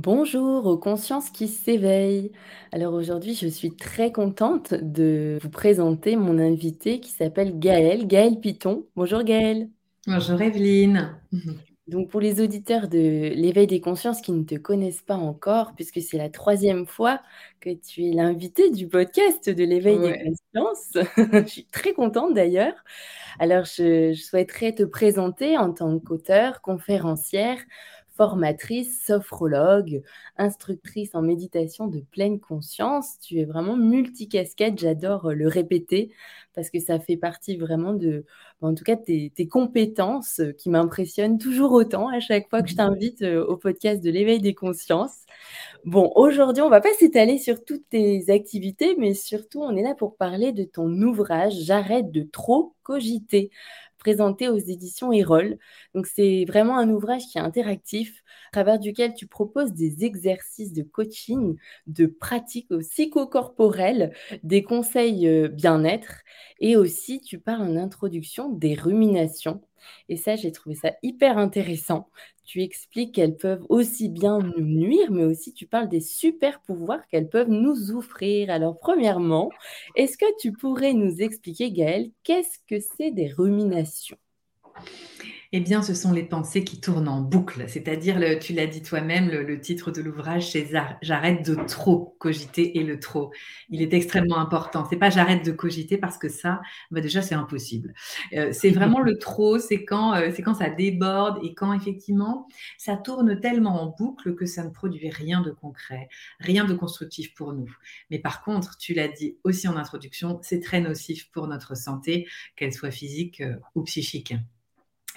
Bonjour aux consciences qui s'éveillent. Alors aujourd'hui, je suis très contente de vous présenter mon invité qui s'appelle Gaël, Gaël Piton. Bonjour Gaël. Bonjour Evelyne. Donc pour les auditeurs de l'éveil des consciences qui ne te connaissent pas encore, puisque c'est la troisième fois que tu es l'invité du podcast de l'éveil des consciences, je suis très contente d'ailleurs. Alors je, je souhaiterais te présenter en tant qu'auteur, conférencière, formatrice, sophrologue, instructrice en méditation de pleine conscience. Tu es vraiment multicasquette, j'adore euh, le répéter parce que ça fait partie vraiment de, en tout cas, tes, compétences euh, qui m'impressionnent toujours autant à chaque fois que je t'invite euh, au podcast de l'éveil des consciences. Bon, aujourd'hui, on va pas s'étaler sur toutes tes activités, mais surtout, on est là pour parler de ton ouvrage J'arrête de trop cogiter présenté aux éditions Erol. Donc c'est vraiment un ouvrage qui est interactif, à travers duquel tu proposes des exercices de coaching, de pratiques psychocorporelles, des conseils euh, bien-être et aussi tu parles en introduction des ruminations. Et ça, j'ai trouvé ça hyper intéressant tu expliques qu'elles peuvent aussi bien nous nuire, mais aussi tu parles des super pouvoirs qu'elles peuvent nous offrir. Alors, premièrement, est-ce que tu pourrais nous expliquer, Gaëlle, qu'est-ce que c'est des ruminations? Eh bien, ce sont les pensées qui tournent en boucle. C'est-à-dire, tu l'as dit toi-même, le, titre de l'ouvrage, c'est J'arrête de trop cogiter et le trop. Il est extrêmement important. C'est pas j'arrête de cogiter parce que ça, bah déjà, c'est impossible. Euh, c'est vraiment le trop, c'est quand, euh, c'est quand ça déborde et quand effectivement, ça tourne tellement en boucle que ça ne produit rien de concret, rien de constructif pour nous. Mais par contre, tu l'as dit aussi en introduction, c'est très nocif pour notre santé, qu'elle soit physique euh, ou psychique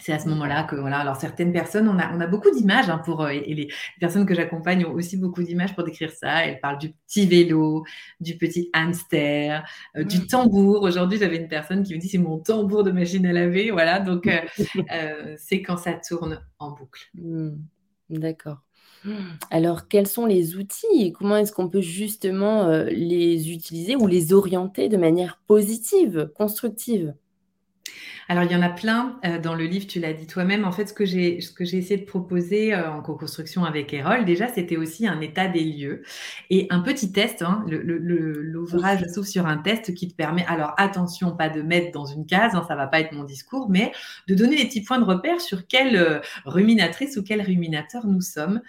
c'est à ce moment-là que voilà. Alors certaines personnes, on a, on a beaucoup d'images hein, pour euh, et les personnes que j'accompagne ont aussi beaucoup d'images pour décrire ça. Elles parlent du petit vélo, du petit hamster, euh, du tambour. Aujourd'hui, j'avais une personne qui me dit c'est mon tambour de machine à laver. Voilà, donc euh, c'est quand ça tourne en boucle. Mmh. D'accord. Alors, quels sont les outils et comment est-ce qu'on peut justement les utiliser ou les orienter de manière positive, constructive? Alors, il y en a plein euh, dans le livre, tu l'as dit toi-même. En fait, ce que j'ai, essayé de proposer euh, en co-construction avec Erol, déjà, c'était aussi un état des lieux et un petit test. Hein. l'ouvrage s'ouvre sur un test qui te permet, alors attention, pas de mettre dans une case, hein, ça va pas être mon discours, mais de donner des petits points de repère sur quelle euh, ruminatrice ou quel ruminateur nous sommes.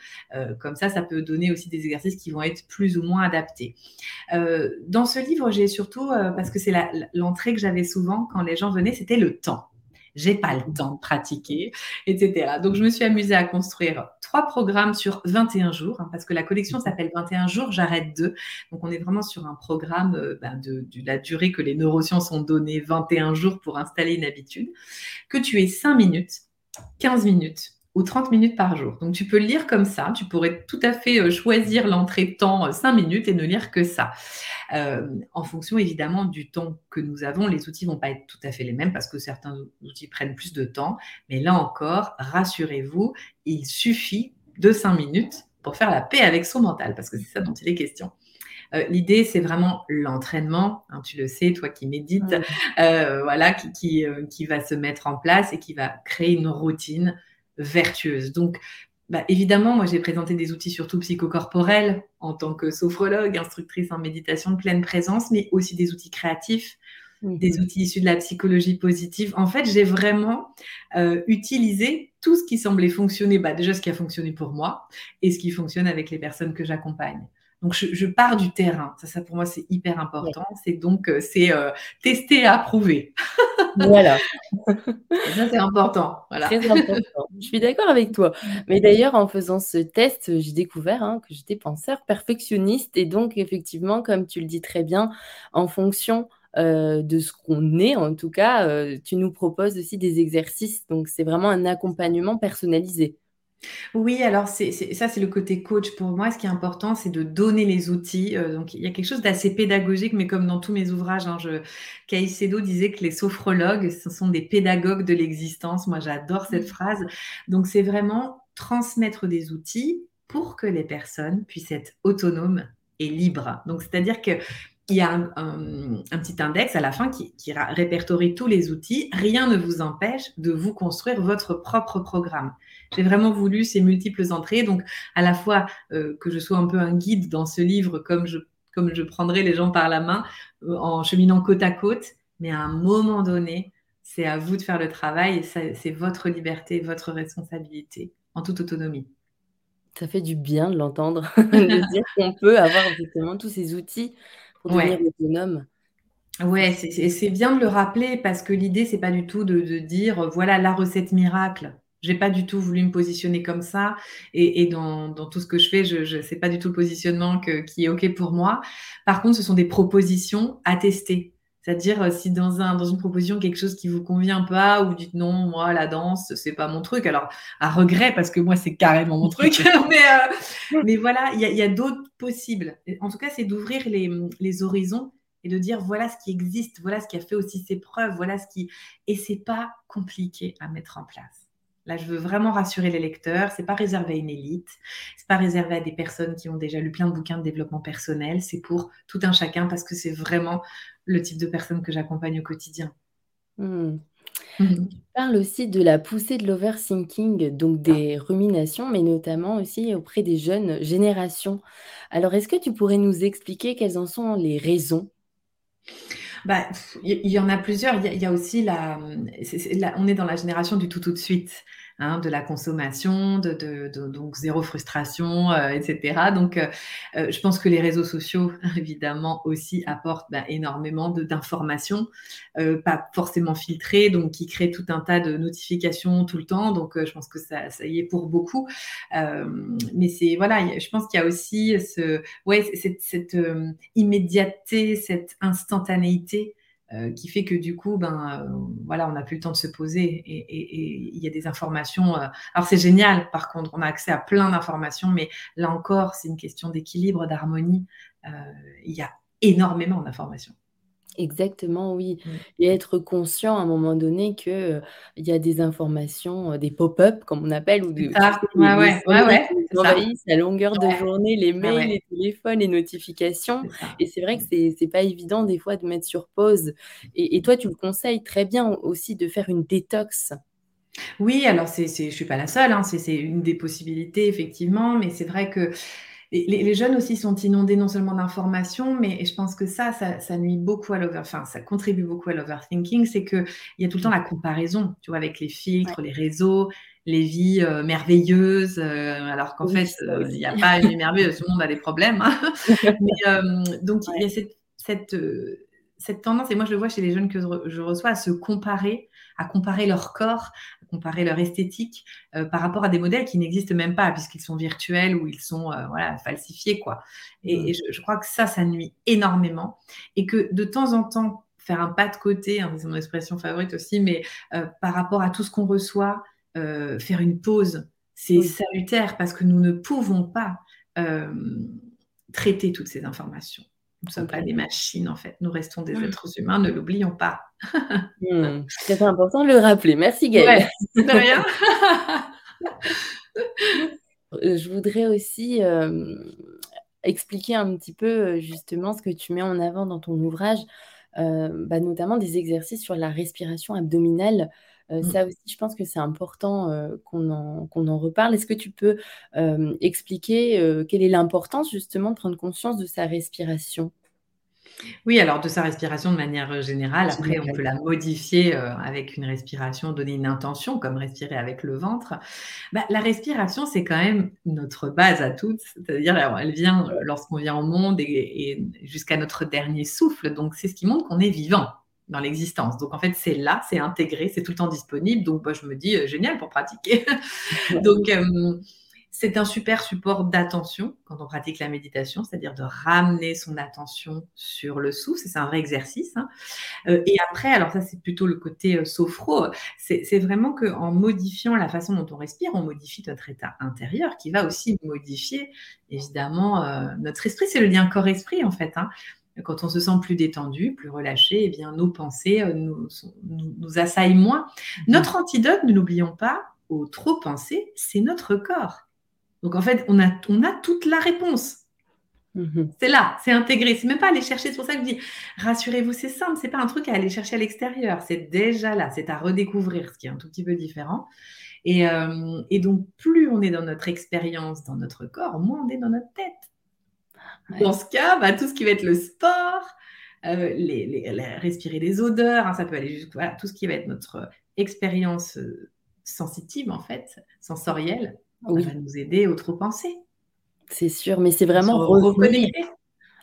comme ça, ça peut donner aussi des exercices qui vont être plus ou moins adaptés. dans ce livre, j'ai surtout, parce que c'est l'entrée que j'avais souvent quand les gens venaient, c'était le temps j'ai pas le temps de pratiquer, etc. Donc, je me suis amusée à construire trois programmes sur 21 jours, hein, parce que la collection mhm. s'appelle 21 jours, j'arrête deux. Donc, on est vraiment sur un programme euh, ben, de, la durée que les neurosciences ont donné, 21 jours pour installer une habitude, que tu aies 5 minutes, 15 minutes, ou 30 minutes par jour. Donc tu peux lire comme ça, tu pourrais tout à fait euh, choisir l'entrée temps 5 euh, minutes et ne lire que ça. Euh, en fonction évidemment du temps que nous avons, les outils vont pas être tout à fait les mêmes parce que certains outils prennent plus de temps, mais là encore, rassurez-vous, il suffit de 5 minutes pour faire la paix avec son mental, parce que c'est ça dont il est question. L'idée, c'est vraiment l'entraînement, hein, tu le sais, toi qui médites, voilà, qui, qui, qui, va se mettre en place et qui va créer une routine vertueuse. Donc, bah, évidemment, moi j'ai présenté des outils surtout psychocorporels en tant que sophrologue, instructrice en méditation de pleine présence, mais aussi des outils créatifs, des outils issus de la psychologie positive. En fait, j'ai vraiment euh, utilisé tout ce qui semblait fonctionner, bah, déjà ce qui a fonctionné pour moi et ce qui fonctionne avec les personnes que j'accompagne. Donc, je, pars du terrain. Ça, ça pour moi, c'est hyper important. C'est donc, euh, c'est euh, tester et approuver. Voilà. ça, c'est important. Voilà. Très important. Je suis d'accord avec toi. Mais d'ailleurs, en faisant ce test, j'ai découvert hein, que j'étais penseur perfectionniste. Et donc, effectivement, comme tu le dis très bien, en fonction euh, de ce qu'on est, en tout cas, tu nous proposes aussi des exercices. Donc, c'est vraiment un accompagnement personnalisé. Oui, alors c'est ça, c'est le côté coach pour moi. Ce qui est important, c'est de donner les outils. Euh, donc, il y a quelque chose d'assez pédagogique, mais comme dans tous mes ouvrages, hein, je, Caicedo disait que les sophrologues, ce sont des pédagogues de l'existence. Moi, j'adore cette mmh. phrase. Donc, c'est vraiment transmettre des outils pour que les personnes puissent être autonomes et libres. Donc, c'est-à-dire que il y a un, petit index à la fin qui, répertorie tous les outils. Rien ne vous empêche de vous construire votre propre programme. J'ai vraiment voulu ces multiples entrées, donc à la fois euh, que je sois un peu un guide dans ce livre, comme je, comme je prendrai les gens par la main euh, en cheminant côte à côte, mais à un moment donné, c'est à vous de faire le travail et c'est votre liberté, votre responsabilité en toute autonomie. Ça fait du bien de l'entendre, de dire qu'on peut avoir justement tous ces outils pour devenir autonome. Ouais, c'est bien de le rappeler parce que l'idée, c'est pas du tout de, dire voilà la recette miracle. J'ai pas du tout voulu me positionner comme ça. Et, dans, tout ce que je fais, je, je sais pas du tout le positionnement qui est OK pour moi. Par contre, ce sont des propositions à tester. C'est-à-dire, euh, si dans, un, dans une proposition, quelque chose qui vous convient pas, ou vous dites non, moi, la danse, c'est pas mon truc. Alors, à regret, parce que moi, c'est carrément mon truc. mais, euh, mais voilà, il y a, d'autres possibles. En tout cas, c'est d'ouvrir les, les, horizons et de dire voilà ce qui existe, voilà ce qui a fait aussi ses preuves, voilà ce qui. Et c'est pas compliqué à mettre en place. Là, je veux vraiment rassurer les lecteurs. C'est pas réservé à une élite. C'est pas réservé à des personnes qui ont déjà lu plein de bouquins de développement personnel. C'est pour tout un chacun parce que c'est vraiment le type de personne que j'accompagne au quotidien. Hmm. Mhm. Tu parles aussi de la poussée de l'overthinking, donc des ruminations, mais notamment aussi auprès des jeunes générations. Alors, est-ce que tu pourrais nous expliquer quelles en sont les raisons? Bah, il y, en a plusieurs. Il y, a aussi la, on est dans la génération du tout tout de suite. Hein, de la consommation, de, donc zéro frustration, euh, etc. Donc, euh, euh, je pense que les réseaux sociaux, évidemment, aussi apportent bah, énormément d'informations, pas forcément filtrées, donc qui créent tout un tas de notifications tout le temps. Donc, je pense que ça, ça y est pour beaucoup. mais c'est voilà, je pense qu'il y a aussi ce, ouais, cette, immédiateté, cette instantanéité qui fait que du coup, ben, euh, voilà, on n'a plus le temps de se poser et il y a des informations. Euh, alors c'est génial, par contre, on a accès à plein d'informations, mais là encore, c'est une question d'équilibre, d'harmonie. il y a énormément d'informations. Exactement, oui. Mmh. Et être conscient à un moment donné que, il y a des informations, des pop-up comme on appelle ou de Ah, ouais, ouais, ouais, envahissent à longueur de journée, les mails, les téléphones, les notifications. Et c'est vrai que c'est c'est pas évident des fois de mettre sur pause. Et et toi tu le conseilles très bien aussi de faire une détox. Oui, alors c'est je suis pas la seule, hein, c'est une des possibilités effectivement, mais c'est vrai que les, jeunes aussi sont inondés non seulement d'informations, mais je pense que ça, ça, nuit beaucoup à l'over, enfin, ça contribue beaucoup à l'overthinking, c'est qu'il y a tout le temps la comparaison, tu vois, avec les filtres, les réseaux, les vies euh, merveilleuses, euh, alors qu'en fait, euh, il n'y a pas une vie merveilleuse, tout le monde a des problèmes. Hein. donc, il y a cette, cette, cette, tendance, et moi je le vois chez les jeunes que je reçois, à se comparer, à comparer leur corps, comparer leur esthétique euh, par rapport à des modèles qui n'existent même pas puisqu'ils sont virtuels ou ils sont voilà, falsifiés. Quoi. Et, je, crois que ça, ça nuit énormément et que de temps en temps, faire un pas de côté, hein, c'est mon expression favorite aussi, mais euh, par rapport à tout ce qu'on reçoit, faire une pause, c'est salutaire parce que nous ne pouvons pas traiter toutes ces informations. Nous ne sommes pas des machines, en fait. Nous restons des êtres humains, ne l'oublions pas. Hmm. C'est important de le rappeler. Merci, Gaëlle. de rien. Euh, je voudrais aussi euh, expliquer un petit peu, euh, justement, ce que tu mets en avant dans ton ouvrage, bah, notamment des exercices sur la respiration abdominale. Mm. Ça aussi, je pense que c'est important qu'on en, en, reparle. Est-ce que tu peux expliquer quelle est l'importance justement de prendre conscience de sa respiration? Oui, alors de sa respiration de manière générale. Après, on peut la modifier avec une respiration, donner une intention, comme respirer avec le ventre. Bah, la respiration, c'est quand même notre base à toutes. C'est-à-dire, elle vient lorsqu'on vient au monde et jusqu'à notre dernier souffle. Donc, c'est ce qui montre qu'on est vivant dans l'existence. Donc en fait, c'est là, c'est intégré, c'est tout le temps disponible. Donc moi, je me dis, euh, génial pour pratiquer. Donc euh, c'est un super support d'attention quand on pratique la méditation, c'est-à-dire de ramener son attention sur le souffle. C'est un vrai exercice. Hein. Euh, et après, alors ça, c'est plutôt le côté sophro. C'est vraiment qu'en modifiant la façon dont on respire, on modifie notre état intérieur qui va aussi modifier évidemment notre esprit. C'est le lien corps-esprit en fait. Hein quand on se sent plus détendu, plus relâché, eh bien, nos pensées euh, nous, nous, assaillent moins. Notre antidote, ne l'oublions pas, au trop penser, c'est notre corps. Donc en fait, on a, on a toute la réponse. Mmh c'est là, c'est intégré. C'est même pas aller chercher. C'est pour ça que je dis, rassurez-vous, c'est simple. C'est pas un truc à aller chercher à l'extérieur. C'est déjà là. C'est à redécouvrir, ce qui est un tout petit peu différent. Et, euh, donc, plus on est dans notre expérience, dans notre corps, moins on est dans notre tête. Dans ce cas, bah, tout ce qui va être le sport, euh, les, respirer des odeurs, hein, ça peut aller jusqu'à tout ce qui va être notre expérience euh, sensitive, en fait, sensorielle, ça va nous aider au trop penser. C'est sûr, mais c'est vraiment revenir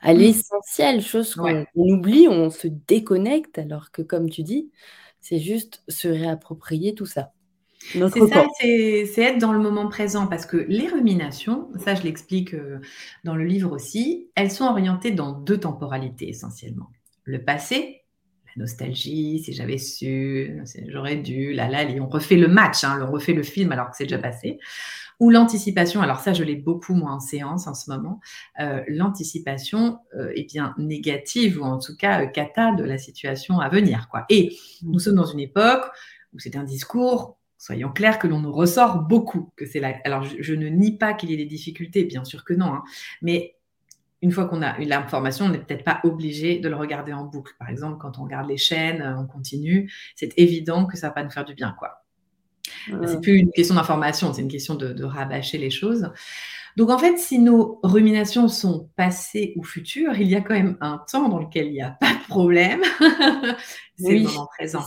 à l'essentiel, chose qu'on oublie, on se déconnecte, alors que comme tu dis, c'est juste se réapproprier tout ça. C'est ça, c'est être dans le moment présent parce que les ruminations, ça je l'explique euh, dans le livre aussi, elles sont orientées dans deux temporalités essentiellement. Le passé, la nostalgie, si j'avais su, j'aurais dû, là là, on refait le match, hein, on refait le film alors que c'est déjà passé ou l'anticipation, alors ça je l'ai beaucoup moins en séance en ce moment, euh, l'anticipation euh, est bien négative ou en tout cas euh, cata de la situation à venir. Quoi. Et mmh. nous sommes dans une époque où c'est un discours, soyons clairs, que l'on nous ressort beaucoup. Que c'est Alors je, ne nie pas qu'il y ait des difficultés, bien sûr que non, hein, mais une fois qu'on a eu l'information, on n'est peut-être pas obligé de le regarder en boucle. Par exemple, quand on regarde les chaînes, on continue, c'est évident que ça va pas nous faire du bien. quoi. C'est plus une question d'information, c'est une question de, rabâcher les choses. Donc en fait, si nos ruminations sont passées ou futures, il y a quand même un temps dans lequel il n'y a pas de problème. c'est le moment présent.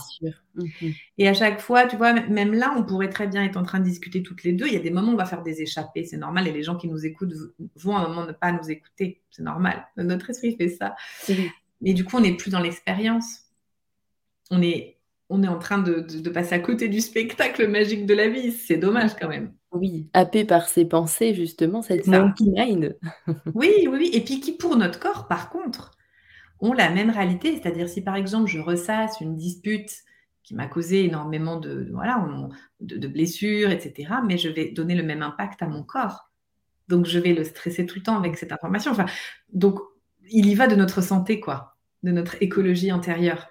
Mhm. Et à chaque fois, tu vois, même là, on pourrait très bien être en train de discuter toutes les deux. Il y a des moments où on va faire des échappées, c'est normal. Et les gens qui nous écoutent vont à un moment ne pas nous écouter, c'est normal. Notre esprit fait ça. Mais du coup, on n'est plus dans l'expérience. On est on est en train de, passer à côté du spectacle magique de la vie. C'est dommage quand même. Oui, happé par ses pensées, justement, cette monkey mind. oui, oui, oui. Et puis qui, pour notre corps, par contre, ont la même réalité. C'est-à-dire, si par exemple, je ressasse une dispute qui m'a causé énormément de, voilà, de, blessures, etc., mais je vais donner le même impact à mon corps. Donc, je vais le stresser tout le temps avec cette information. Enfin, donc, il y va de notre santé, quoi, de notre écologie intérieure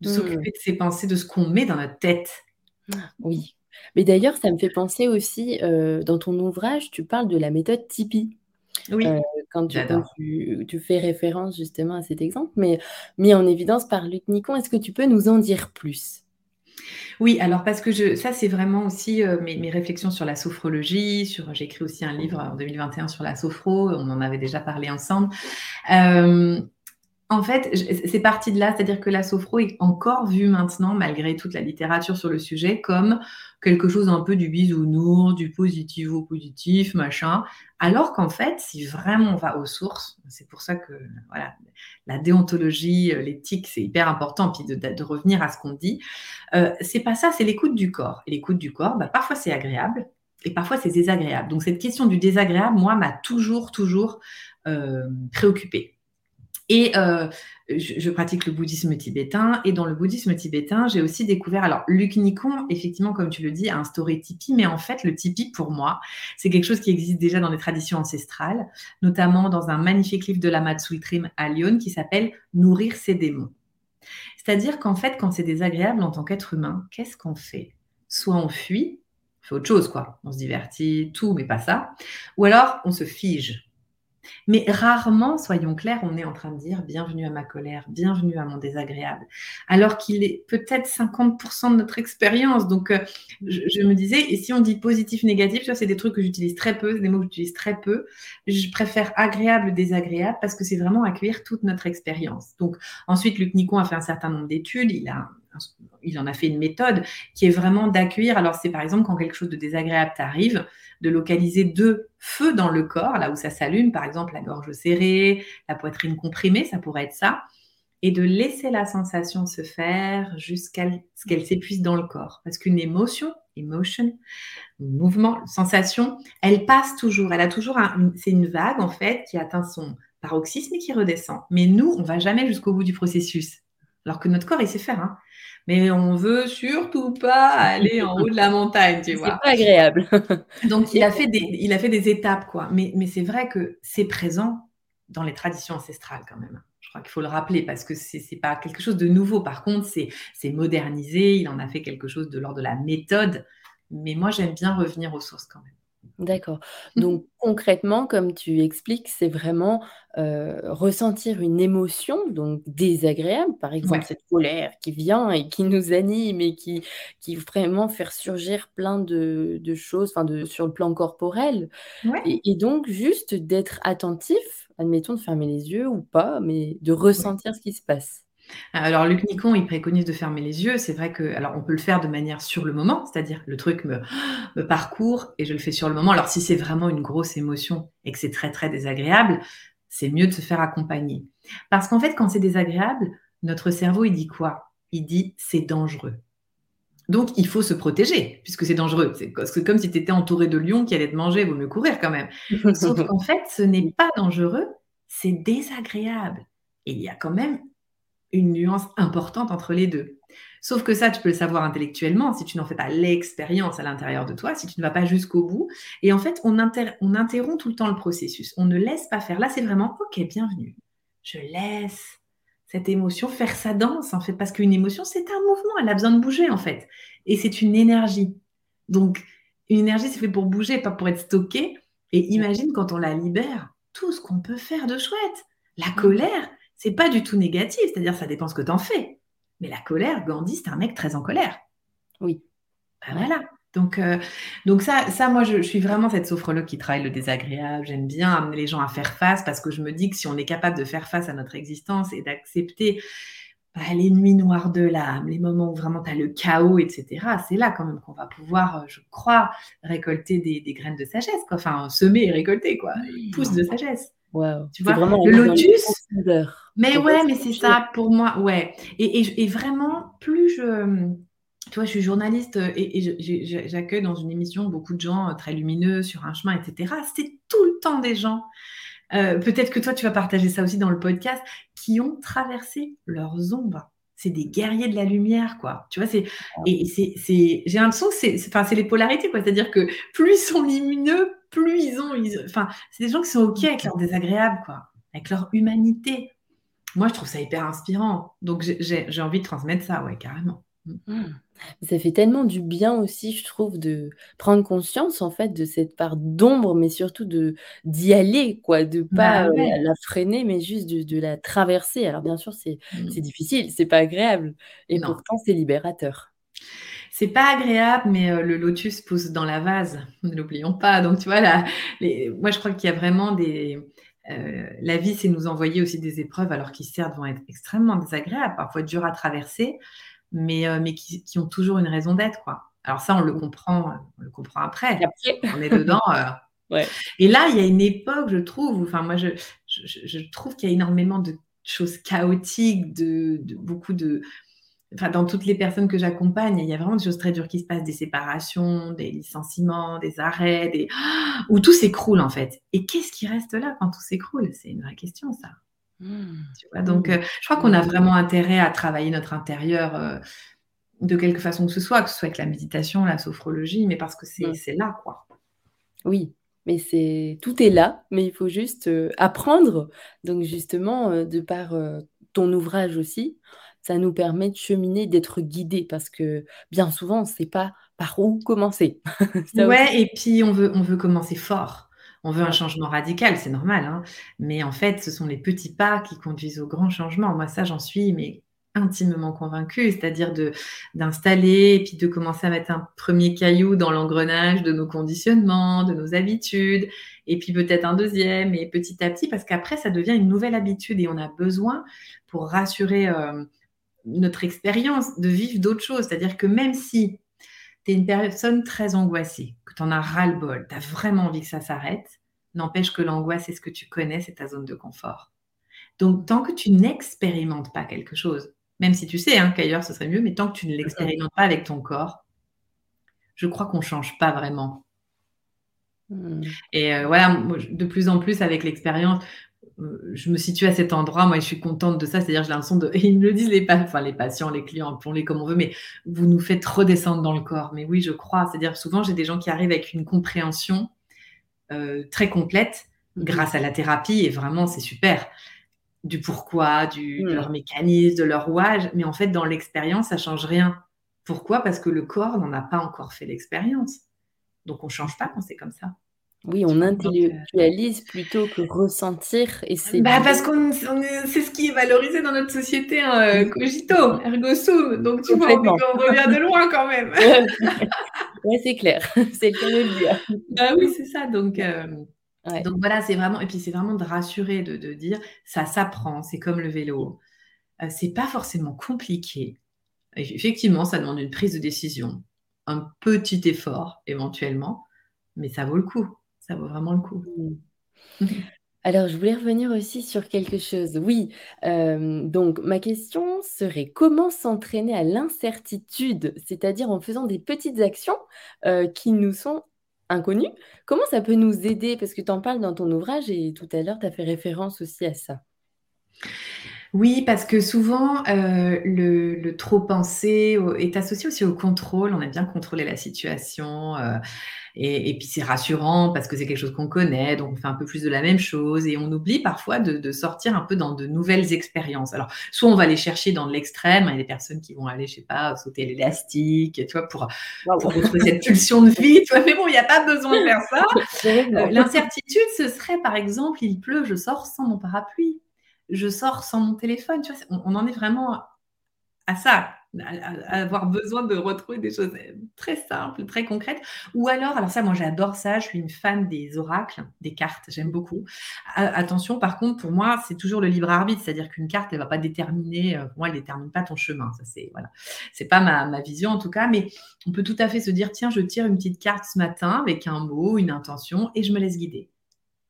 de s'occuper de ses pensées, de ce qu'on met dans notre tête. Oui. Mais d'ailleurs, ça me fait penser aussi, euh, dans ton ouvrage, tu parles de la méthode Tipeee. Oui. Euh, quand, tu, fais référence justement à cet exemple, mais mis en évidence par Luc Nicon, est-ce que tu peux nous en dire plus? Oui, alors parce que je, ça, c'est vraiment aussi euh, mes, réflexions sur la sophrologie. Sur, j'ai écrit aussi un livre en 2021 sur la sophro. On en avait déjà parlé ensemble. En fait, c'est parti de là, c'est-à-dire que la sophro est encore vue maintenant, malgré toute la littérature sur le sujet, comme quelque chose un peu du bisounours, du positivo-positif, machin. Alors qu'en fait, si vraiment on va aux sources, c'est pour ça que voilà, la déontologie, euh, l'éthique, c'est hyper important, puis de, revenir à ce qu'on dit. Euh, c'est pas ça, c'est l'écoute du corps. Et l'écoute du corps, bah, parfois c'est agréable et parfois c'est désagréable. Donc cette question du désagréable, moi, m'a toujours, toujours euh, préoccupée. Et euh, je, pratique le bouddhisme tibétain. Et dans le bouddhisme tibétain, j'ai aussi découvert. Alors, Luc Nicon, effectivement, comme tu le dis, a instauré Tipi. Mais en fait, le Tipi, pour moi, c'est quelque chose qui existe déjà dans les traditions ancestrales, notamment dans un magnifique livre de la Trim à Lyon qui s'appelle Nourrir ses démons. C'est-à-dire qu'en fait, quand c'est désagréable en tant qu'être humain, qu'est-ce qu'on fait? Soit on fuit, on fait autre chose, quoi. On se divertit, tout, mais pas ça. Ou alors, on se fige mais rarement, soyons clairs, on est en train de dire bienvenue à ma colère, bienvenue à mon désagréable, alors qu'il est peut-être 50% de notre expérience. Donc, euh, je, me disais, et si on dit positif, négatif, ça, c'est des trucs que j'utilise très peu, c'est des mots que j'utilise très peu. Je préfère agréable, désagréable, parce que c'est vraiment accueillir toute notre expérience. Donc, ensuite, Luc Nicon a fait un certain nombre d'études, il a il en a fait une méthode qui est vraiment d'accueillir. Alors, c'est par exemple quand quelque chose de désagréable t'arrive, de localiser deux feux dans le corps, là où ça s'allume, par exemple la gorge serrée, la poitrine comprimée, ça pourrait être ça, et de laisser la sensation se faire jusqu'à ce qu'elle s'épuise dans le corps. Parce qu'une émotion, emotion, mouvement, sensation, elle passe toujours, elle a toujours c'est une vague en fait qui atteint son paroxysme et qui redescend. Mais nous, on va jamais jusqu'au bout du processus. Alors que notre corps, il sait faire. Hein mais on veut surtout pas aller en haut de la montagne, tu vois. C'est pas agréable. Donc il a fait des, il a fait des étapes quoi. Mais, mais c'est vrai que c'est présent dans les traditions ancestrales quand même. Je crois qu'il faut le rappeler parce que c'est n'est pas quelque chose de nouveau. Par contre, c'est modernisé. Il en a fait quelque chose de l'ordre de la méthode. Mais moi, j'aime bien revenir aux sources quand même. D'accord. Mmh. Donc concrètement, comme tu expliques, c'est vraiment, ressentir une émotion donc désagréable, par exemple Ouais. cette colère qui vient et qui nous anime et qui qui vraiment faire surgir plein de de choses, enfin de sur le plan corporel Ouais. et et donc juste d'être attentif, admettons de fermer les yeux ou pas, mais de Ouais. ressentir ce qui se passe. Alors Luc Nicon, il préconise de fermer les yeux. C'est vrai que alors on peut le faire de manière sur le moment, c'est-à-dire le truc me me parcourt et je le fais sur le moment. Alors si c'est vraiment une grosse émotion et que c'est très, très désagréable, c'est mieux de se faire accompagner. Parce qu'en fait, quand c'est désagréable, notre cerveau, il dit quoi? Il dit: «C'est dangereux». Donc il faut se protéger puisque c'est dangereux. C'est co c'est comme si tu étais entouré de lions qui allaient te manger, vaut mieux courir quand même. Sauf qu'en fait, ce n'est pas dangereux, c'est désagréable et il y a quand même une nuance importante entre les 2. Sauf que ça, tu peux le savoir intellectuellement si tu n'en fais pas l'expérience à l'intérieur de toi, si tu ne vas pas jusqu'au bout et en fait, on inter on interrompt tout le temps le processus. On ne laisse pas faire. Là, c'est vraiment: «OK, bienvenue. Je laisse cette émotion faire sa danse, en fait», parce qu'une émotion, c'est un mouvement, elle a besoin de bouger, en fait et c'est une énergie. Donc une énergie, c'est fait pour bouger, pas pour être stocké et imagine quand on la libère, tout ce qu'on peut faire de chouette. La Mmh. colère, c'est pas du tout négatif, c'est-à-dire ça dépend ce que tu en fais. Mais la colère, Gandhi, c'était un mec très en colère. Oui. Ouais. voilà. Donc heu, donc ça ça moi je je suis vraiment cette sophrologue qui travaille le désagréable. J'aime bien amener les gens à faire face parce que je me dis que si on est capable de faire face à notre existence et d'accepter, bah, les nuits noires de l'âme, les moments où vraiment tu as le chaos et cetera, c'est là quand même qu'on va pouvoir, heu, je crois, récolter des des graines de sagesse quoi, enfin semer et récolter quoi, des pousses de sagesse. Waouh, Tu vois? vraiment Le lotus mais ouais, mais c'est ça pour moi, ouais et et vraiment plus je, tu vois, je suis journaliste, heu et j'accueille dans une émission beaucoup de gens, heu, très lumineux sur un chemin et cetera. C'est tout le temps des gens, heu, peut-être que toi tu vas partager ça aussi dans le podcast, qui ont traversé leurs ombres. C'est des guerriers de la lumière, quoi. Tu vois? C'est Waouh. et c'est c'est j'ai l'impression que c'est c'est enfin, c'est les polarités, quoi. C'est-à-dire que plus ils sont lumineux, plus ils ont ils enfin, c'est des gens qui sont OK avec leur désagréable, quoi, avec leur humanité. Moi, je trouve ça hyper inspirant. Donc j'ai envie de transmettre ça, ouais, carrément. Mmh. Ça fait tellement du bien aussi, je trouve, de prendre conscience, en fait, de cette part d'ombre, mais surtout de d'y aller, quoi, de pas, Bah heu, ouais. la la freiner, mais juste de de la traverser. Alors bien sûr, c'est Mmh. difficile, c'est pas agréable et Non. pourtant c'est libérateur. C'est pas agréable, mais heu, le lotus pousse dans la vase, ne l'oublions pas. Donc tu vois, les moi, je crois qu'il y a vraiment des heu, la vie, c'est nous envoyer aussi des épreuves, alors qui certes vont être extrêmement désagréables, parfois dures à traverser, mais heu, mais qui qui ont toujours une raison d'être, quoi. Alors ça, on le comprend, on le comprend après. on est dedans, ouais. et là, il y a une époque, je trouve, où enfin moi, je je je je trouve qu'il y a énormément de choses chaotiques, de de beaucoup de enfin, dans toutes les personnes que j'accompagne, il y a vraiment des choses très dures qui se passent, des séparations, des licenciements, des arrêts, des où tout s'écroule, en fait. Et qu'est-ce qui reste là quand tout s'écroule? C'est une vraie question, ça. Mmh. Tu vois? Donc, heu, je crois qu'on a vraiment intérêt à travailler notre intérieur, heu, de quelque façon que ce soit, que ce soit avec la méditation, la sophrologie, mais parce que c'est Mmh. là, quoi. Oui, mais c'est tout est là, mais il faut juste, heu, apprendre. Donc justement, de par, ton ouvrage aussi, ça nous permet de cheminer, d'être guidés parce que bien souvent, on sait pas par où commencer. Aussi. Ouais et puis on veut on veut commencer fort. On veut un changement radical, c'est normal, hein, mais en fait, ce sont les petits pas qui conduisent au grand changement. Moi, ça, j'en suis mais intimement convaincue, c'est-à-dire de d'installer et puis de commencer à mettre un 1er caillou dans l'engrenage de nos conditionnements, de nos habitudes et puis peut-être un 2e et petit à petit parce qu'après ça devient une nouvelle habitude et on a besoin pour rassurer, hem, notre expérience de vivre d'autres choses. C'est-à-dire que même si tu es une personne très angoissée, que tu en as ras-le-bol, tu as vraiment envie que ça s'arrête, n'empêche que l'angoisse, c'est ce que tu connais, c'est ta zone de confort. Donc tant que tu n'expérimentes pas quelque chose, même si tu sais, hein, qu'ailleurs ce serait mieux, mais tant que tu ne l'expérimentes pas avec ton corps je crois qu'on change pas vraiment. Mmh. Et heu, voilà, moi de plus en plus avec l'expérience, je me situe à cet endroit, moi, je suis contente de ça. C'est-à-dire, j'ai l'impression de et ils me le disent les pa enfin les patients, les clients, appelons-les comme on veut, mais vous nous faites redescendre dans le corps. Mais oui, je crois. C'est-à-dire souvent, j'ai des gens qui arrivent avec une compréhension, heu, très complète Mmh mh. grâce à la thérapie et vraiment c'est super. Du pourquoi, du de Mmh. leurs mécanismes, de leur rouage, mais en fait, dans l'expérience, ça change rien. Pourquoi? Parce que le corps n'en a pas encore fait l'expérience. Donc, on ne change pas quand c'est comme ça. Oui, on intellectualise plutôt que ressentir. Et c'est bah, parce qu'on c'est ce qui est valorisé dans notre société, hein, cogito, ergo sum. Donc, tu vois, on, revient de loin quand même. oui, c'est clair. c'est le cas de le dire. Bah oui, c'est ça. Donc, donc voilà, c'est vraiment, et puis c'est vraiment de rassurer, de, de dire, ça s'apprend, c'est comme le vélo. Euh, c'est pas forcément compliqué. Effectivement, ça demande une prise de décision, un petit effort éventuellement, mais ça vaut le coup. Ça vaut vraiment le coup. Mmh. Alors, je voulais revenir aussi sur quelque chose. Oui, euh, donc ma question serait comment s'entraîner à l'incertitude, c'est-à-dire en faisant des petites actions euh, qui nous sont inconnu, comment ça peut nous aider? Parce que tu en parles dans ton ouvrage et tout à l'heure, tu as fait référence aussi à ça. Oui, parce que souvent, euh, le, trop penser est associé aussi au contrôle. On aime bien contrôler la situation. Euh, et, puis c'est rassurant parce que c'est quelque chose qu'on connaît, donc on fait un peu plus de la même chose et on oublie parfois de, sortir un peu dans de nouvelles expériences. Alors, soit on va aller chercher dans l'extrême, il y a des personnes qui vont aller, je sais pas, sauter l'élastique, tu vois, pour, pour retrouver cette pulsion de vie, tu vois, mais bon, il n'y a pas besoin de faire ça. Euh, l'incertitude, ce serait par exemple, il pleut, je sors sans mon parapluie, je sors sans mon téléphone, tu vois, on en est vraiment à ça avoir besoin de retrouver des choses très simples, très concrètes. Ou alors, alors ça, moi j'adore ça, je suis une fan des oracles, des cartes, j'aime beaucoup. attention, par contre, pour moi, c'est toujours le libre arbitre, c'est-à-dire qu'une carte, elle va pas déterminer, euh, pour moi, elle détermine pas ton chemin. Ça, c'est voilà, c'est pas ma, ma, vision en tout cas, mais on peut tout à fait se dire, tiens, je tire une petite carte ce matin avec un mot, une intention, et je me laisse guider.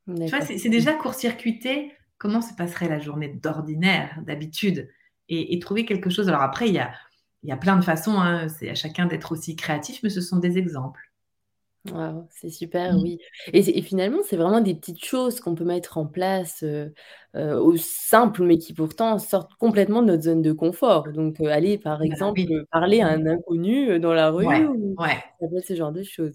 Tu vois, c'est déjà court-circuiter comment se passerait la journée d'ordinaire, d'habitude, et, et trouver quelque chose. Alors après, il y a il y a plein de façons, hein, c'est à chacun d'être aussi créatif, mais ce sont des exemples. c'est super, mmh. oui. Et, finalement, c'est vraiment des petites choses qu'on peut mettre en place euh, euh, au simple, mais qui pourtant sortent complètement de notre zone de confort. Donc, euh, aller, par exemple, parler à un inconnu dans la rue, ouais, ça peut être ce genre de choses.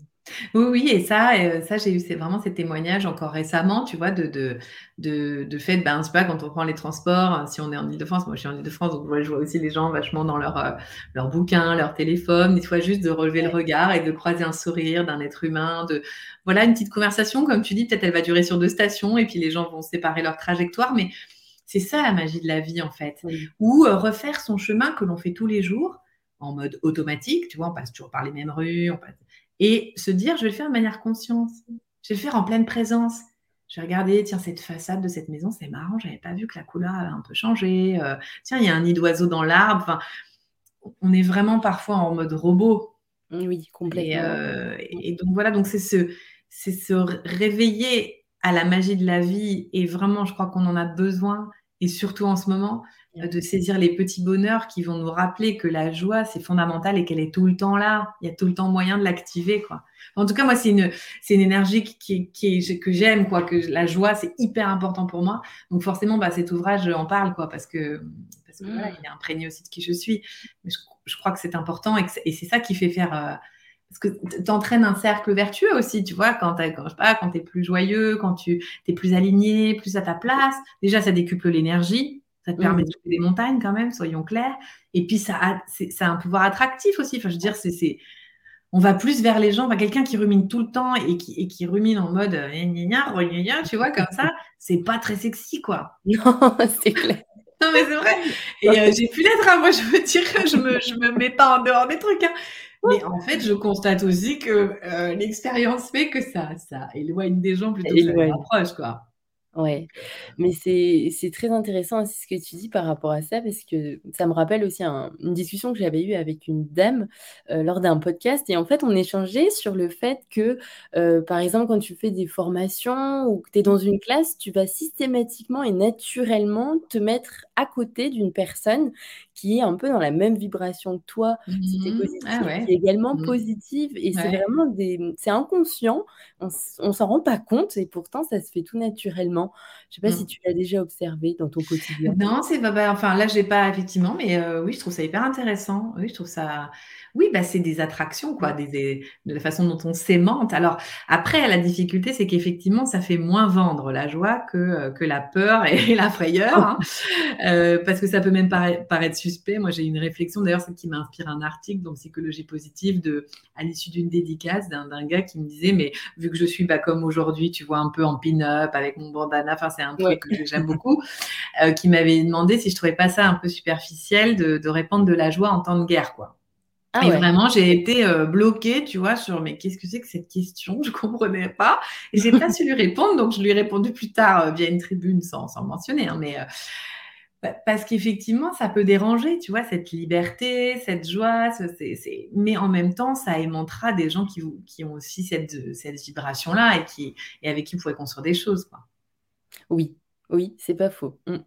Oui, oui, et ça, euh, ça j'ai eu c'est vraiment ces témoignages encore récemment, tu vois, de, de, de, de fait, ben, c'est pas quand on prend les transports, hein, si on est en Ile-de-France, moi je suis en Ile-de-France, donc je vois aussi les gens vachement dans leur, euh, leur bouquin, leur téléphone, des fois juste de relever le regard et de croiser un sourire d'un être humain, de voilà, une petite conversation, comme tu dis, peut-être elle va durer sur deux stations et puis les gens vont séparer leur trajectoire, mais c'est ça la magie de la vie en fait. Ou euh, refaire son chemin que l'on fait tous les jours en mode automatique, tu vois, on passe toujours par les mêmes rues, on passe et se dire, je vais le faire de manière consciente. Je vais le faire en pleine présence. Je vais regarder, tiens, cette façade de cette maison, c'est marrant, j'avais pas vu que la couleur avait un peu changé. Euh, tiens, il y a un nid d'oiseau dans l'arbre. Enfin, on est vraiment parfois en mode robot. Oui, complètement. Euh, et, donc voilà, donc c'est se, c'est se réveiller à la magie de la vie. Et vraiment, je crois qu'on en a besoin. Et surtout en ce moment, de saisir les petits bonheurs qui vont nous rappeler que la joie, c'est fondamental et qu'elle est tout le temps là. Il y a tout le temps moyen de l'activer, quoi. En tout cas, moi, c'est une, c'est une énergie qui, qui, que j'aime, quoi, que la joie, c'est hyper important pour moi. Donc, forcément, bah, cet ouvrage en parle, quoi, parce que, parce que voilà, mmh. il est imprégné aussi de qui je suis. Mais je, crois que c'est important et, et c'est ça qui fait faire, euh, parce que tu entraînes un cercle vertueux aussi, tu vois, quand, quand, je pas, quand tu es plus joyeux, quand tu es plus aligné, plus à ta place. Déjà, ça décuple l'énergie. Ça te permet de trouver des montagnes quand même, soyons clairs. Et puis, ça a, ça a un pouvoir attractif aussi. Enfin, je veux dire, c'est, on va plus vers les gens. Enfin, quelqu'un qui rumine tout le temps et qui, et qui rumine en mode euh, tu vois, comme ça, c'est pas très sexy, quoi. Non, c'est clair. Non, mais c'est vrai. Et euh, j'ai pu l'être. Hein. Moi, je veux dire, je me, je me mets pas en dehors des trucs. Hein. Mais en fait, je constate aussi que euh, l'expérience fait que ça, ça éloigne des gens plutôt que ça les rapproche, quoi. Ouais, mais c'est très intéressant ce que tu dis par rapport à ça parce que ça me rappelle aussi une discussion que j'avais eue avec une dame, lors d'un podcast et en fait, on échangeait sur le fait que, par exemple, quand tu fais des formations ou que tu es dans une classe, tu vas systématiquement et naturellement te mettre à côté d'une personne qui est un peu dans la même vibration que toi, si tu es positive, ah qui est également mmh. positive et c'est vraiment des c'est inconscient, on on s'en rend pas compte et pourtant ça se fait tout naturellement facilement. Je ne sais pas si mmh. tu l'as déjà observé dans ton quotidien. Non, c'est pas, bah, enfin là, j'ai pas effectivement, mais euh, oui, je trouve ça hyper intéressant. Oui, je trouve ça. Oui, bah, c'est des attractions, quoi, des, de la façon dont on s'aimante. Alors, après, la difficulté, c'est qu'effectivement, ça fait moins vendre la joie que, euh, que la peur et la frayeur, hein. euh, parce que ça peut même paraître, suspect. Moi, j'ai une réflexion, d'ailleurs, c'est qui m'a inspiré un article dans Psychologie positive de, à l'issue d'une dédicace d'un gars qui me disait, mais vu que je suis pas comme aujourd'hui, tu vois, un peu en pin-up avec mon bandana, enfin, c'est un truc que j'aime beaucoup, euh, qui m'avait demandé si je trouvais pas ça un peu superficiel de, de répandre de la joie en temps de guerre, quoi. Ah et vraiment, j'ai été euh, bloquée, tu vois, sur mais qu'est-ce que c'est que cette question? Je comprenais pas. Et j'ai pas su lui répondre, donc je lui ai répondu plus tard euh, via une tribune sans, sans mentionner. Hein, mais euh, parce qu'effectivement, ça peut déranger, tu vois, cette liberté, cette joie. c'est Mais en même temps, ça aimantera des gens qui, qui ont aussi cette, cette vibration-là et, qui, et avec qui vous pouvez construire des choses. Quoi. Oui, oui, c'est pas faux. Mmh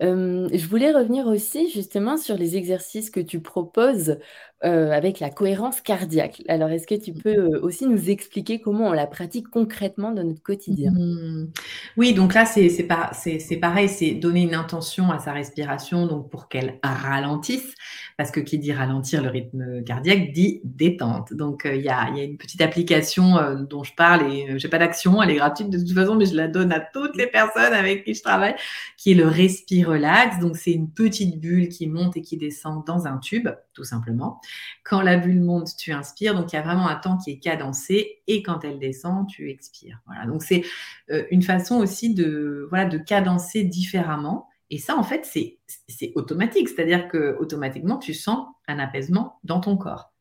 je voulais revenir aussi justement sur les exercices que tu proposes, avec la cohérence cardiaque. Alors est-ce que tu mmh. peux, aussi nous expliquer comment on la pratique concrètement dans notre quotidien? Mmh. Oui, donc là, c'est pareil, c'est donner une intention à sa respiration, donc pour qu'elle ralentisse, parce que qui dit ralentir le rythme cardiaque dit détente. Donc il y a une petite application, dont je parle et j'ai pas d'action, elle est gratuite de toute façon, mais je la donne à toutes les personnes avec qui je travaille, qui est le respire relax. Donc, c'est une petite bulle qui monte et qui descend dans un tube, tout simplement. Quand la bulle monte, tu inspires. Donc, il y a vraiment un temps qui est cadencé. Et quand elle descend, tu expires. Voilà. Donc, c'est euh, une façon aussi de, voilà, de cadencer différemment. Et ça, en fait, c'est, c'est automatique. C'est-à-dire que automatiquement, tu sens un apaisement dans ton corps.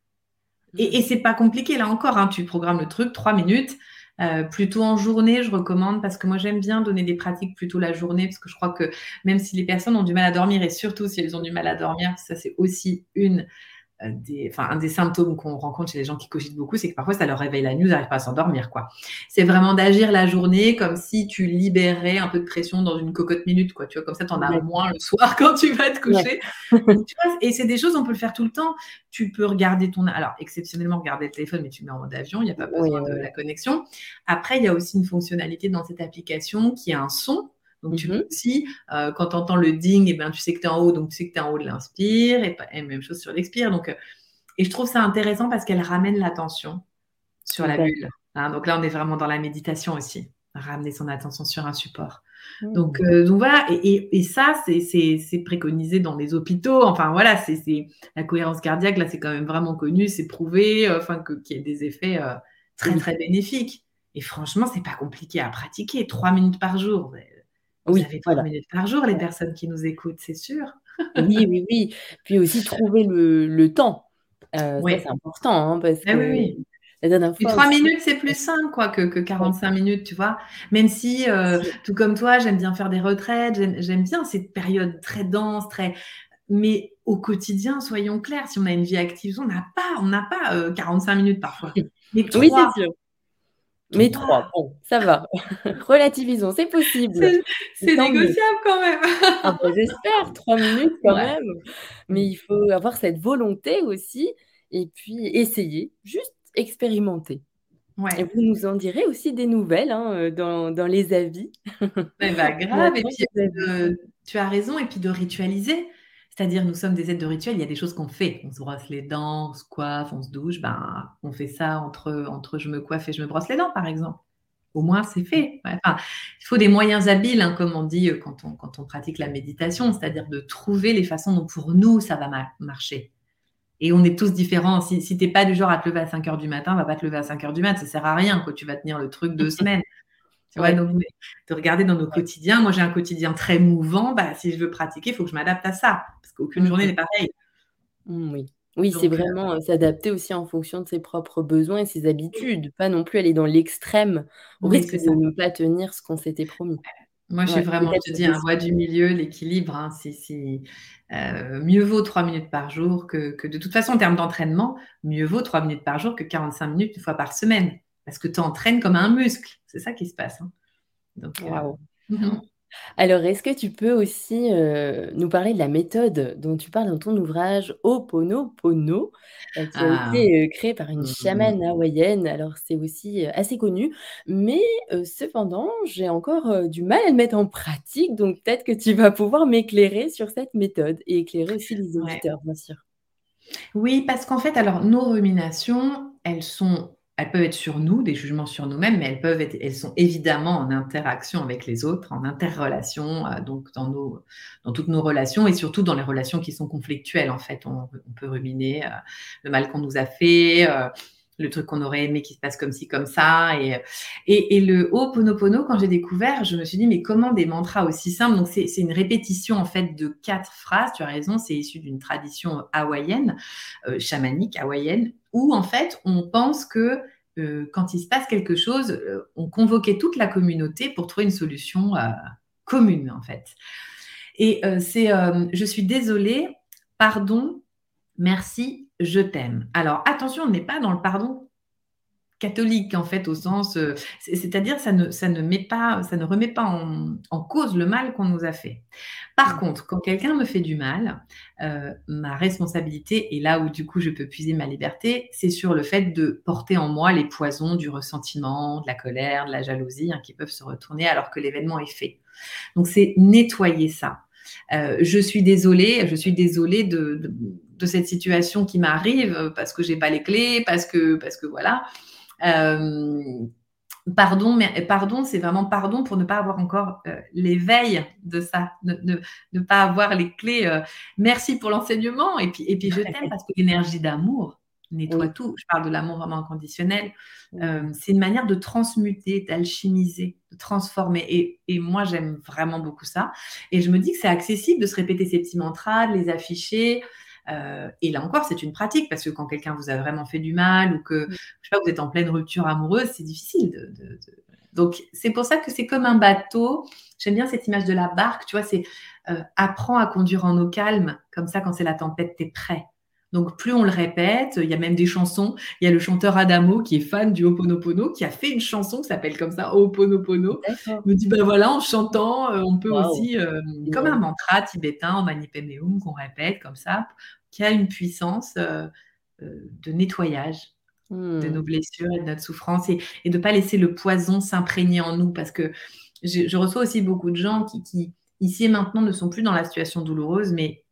Et, et c'est pas compliqué, là encore. Hein. tu programmes le truc, trois minutes. Euh, plutôt en journée, je recommande parce que moi j'aime bien donner des pratiques plutôt la journée parce que je crois que même si les personnes ont du mal à dormir et surtout si elles ont du mal à dormir, ça c'est aussi une des, enfin, un des symptômes qu'on rencontre chez les gens qui cogitent beaucoup, c'est que parfois ça leur réveille la nuit, ils n'arrivent pas à s'endormir. quoi. C'est vraiment d'agir la journée comme si tu libérais un peu de pression dans une cocotte minute. Quoi. Tu vois, comme ça, tu en as moins le soir quand tu vas te coucher. et c'est des choses, on peut le faire tout le temps. Tu peux regarder ton... Alors, exceptionnellement, regarder le téléphone, mais tu mets en mode avion, il n'y a pas besoin de la connexion. Après, il y a aussi une fonctionnalité dans cette application qui est un son donc, tu peux mmh aussi, euh, quand tu entends le ding, et eh ben, tu sais que tu es en haut, donc tu sais que tu es en haut de l'inspire, et, même chose sur l'expire. Donc, euh, et je trouve ça intéressant parce qu'elle ramène l'attention sur la bulle. Hein. donc là, on est vraiment dans la méditation aussi, ramener son attention sur un support. Mmh. Donc, euh, donc voilà, et, et, ça, c'est préconisé dans les hôpitaux. Enfin voilà, c'est la cohérence cardiaque, là, c'est quand même vraiment connu, c'est prouvé, enfin, qu'il y ait des effets très, très bénéfiques. Et franchement, c'est pas compliqué à pratiquer. Trois minutes par jour, vous oui, avez trois minutes par jour, les personnes qui nous écoutent, c'est sûr. oui, oui, oui. Puis aussi trouver le, temps. Euh, c'est important, hein, parce ah que oui, la dernière fois. Trois minutes, c'est plus simple quoi, que, que 45 minutes, tu vois. Même si, euh, tout comme toi, j'aime bien faire des retraites, j'aime bien cette période très dense, très. Mais au quotidien, soyons clairs, si on a une vie active, on n'a pas, on n'a pas 45 euh, minutes parfois. Mais oui, c'est sûr. Mais trois, bon, ça va. Relativisons, c'est possible. C'est négociable quand même. Ah bah, j'espère, trois minutes quand même. Mais il faut avoir cette volonté aussi et puis essayer, juste expérimenter. Et vous nous en direz aussi des nouvelles hein, euh, dans, dans, les avis. Mais bah, grave, et puis euh, tu as raison, et puis de ritualiser. C'est-à-dire, nous sommes des êtres de rituel, il y a des choses qu'on fait. On se brosse les dents, on se coiffe, on se douche. Ben, on fait ça entre, entre je me coiffe et je me brosse les dents, par exemple. Au moins, c'est fait. Enfin, il faut des moyens habiles, hein, comme on dit euh, quand on, quand on pratique la méditation, c'est-à-dire de trouver les façons dont pour nous, ça va marcher. Et on est tous différents. Si, si tu n'es pas du genre à te lever à 5 heures du matin, va pas te lever à 5 heures du matin. Ça sert à rien. Quoi. Tu vas tenir le truc deux semaines. De regarder dans nos quotidiens. Moi, j'ai un quotidien très mouvant. Bah, si je veux pratiquer, il faut que je m'adapte à ça, parce qu'aucune mmh. journée n'est pareille. Mmh, oui. Oui, c'est euh, vraiment euh, s'adapter aussi en fonction de ses propres besoins et ses habitudes, pas non plus aller dans l'extrême au risque de ne pas tenir ce qu'on s'était promis. Moi, j'ai vraiment, je te dis, un voie du milieu, l'équilibre. Hein, c'est, euh, mieux vaut trois minutes par jour que, que, de toute façon, en termes d'entraînement, mieux vaut trois minutes par jour que 45 minutes une fois par semaine. Parce que tu entraînes comme un muscle. C'est ça qui se passe. Hein. Donc, euh, mhm. Alors, est-ce que tu peux aussi, heu, nous parler de la méthode dont tu parles dans ton ouvrage Ho'oponopono, heu, qui a Ah. été, heu, créée par une Mmh mh. chamane hawaïenne? Alors c'est aussi, assez connu, mais cependant, j'ai encore, du mal à le mettre en pratique, donc peut-être que tu vas pouvoir m'éclairer sur cette méthode et éclairer aussi les Ouais. auditeurs, bien sûr. Oui, parce qu'en fait, alors nos ruminations, elles sont elles peuvent être sur nous, des jugements sur nous-mêmes, mais elles peuvent être elles sont évidemment en interaction avec les autres, en interrelation, heu, donc dans nos dans toutes nos relations et surtout dans les relations qui sont conflictuelles, en fait. On peut ruminer, heu, le mal qu'on nous a fait, heu, le truc qu'on aurait aimé qu'il se passe comme ci, comme ça. Et et et le Ho'oponopono, quand j'ai découvert, je me suis dit: «Mais comment des mantras aussi simples?» donc c'est une répétition, en fait, de 4 phrases, tu as raison, c'est issu d'une tradition hawaïenne, heu, chamanique hawaïenne, où en fait, on pense que, heu, quand il se passe quelque chose, heu, on convoquait toute la communauté pour trouver une solution, commune, en fait. Et c'est, «Je suis désolé, pardon, merci, je t'aime». Alors attention, on n'est pas dans le pardon catholique, en fait, au sens, c'est c'est-à-dire ça ne ça ne met pas ça ne remet pas en en cause le mal qu'on nous a fait. Par Mmh. contre, quand quelqu'un me fait du mal, heu, ma responsabilité et là où du coup je peux puiser ma liberté, c'est sur le fait de porter en moi les poisons du ressentiment, de la colère, de la jalousie, hein, qui peuvent se retourner alors que l'événement est fait. Donc c'est nettoyer ça. Heu, je suis désolée, je suis désolée de de de cette situation qui m'arrive, parce que j'ai pas les clés, parce que parce que voilà. Hem, pardon, mais pardon, c'est vraiment pardon pour ne pas avoir encore, heu, l'éveil de ça, ne ne ne pas avoir les clés, merci pour l'enseignement et puis et puis je t'aime parce que l'énergie d'amour nettoie Oui. tout. Je parle de l'amour vraiment inconditionnel. Hem, c'est une manière de transmuter, d'alchimiser, de transformer et et moi j'aime vraiment beaucoup ça et je me dis que c'est accessible de se répéter ces petits mantras, de les afficher, heu et là encore, c'est une pratique parce que quand quelqu'un vous a vraiment fait du mal ou que, je sais pas, vous êtes en pleine rupture amoureuse, c'est difficile de de de donc c'est pour ça que c'est comme un bateau. J'aime bien cette image de la barque, tu vois? C'est, heu: «Apprends à conduire en eau calme, comme ça quand c'est la tempête, tu es prêt». Donc plus on le répète, il y a même des chansons. Il y a le chanteur Adamo qui est fan du Ho'oponopono, qui a fait une chanson qui s'appelle comme ça, Ho'oponopono. Il me dit: «Bah voilà, en chantant, heu, on peut aussi, hem, comme un mantra tibétain, au Mani Padmé Hum qu'on répète comme ça, qui a une puissance, heu, de nettoyage de nos Mmh. blessures et de notre souffrance et et de pas laisser le poison s'imprégner en nous parce que je je reçois aussi beaucoup de gens qui qui, ici et maintenant, ne sont plus dans la situation douloureuse, mais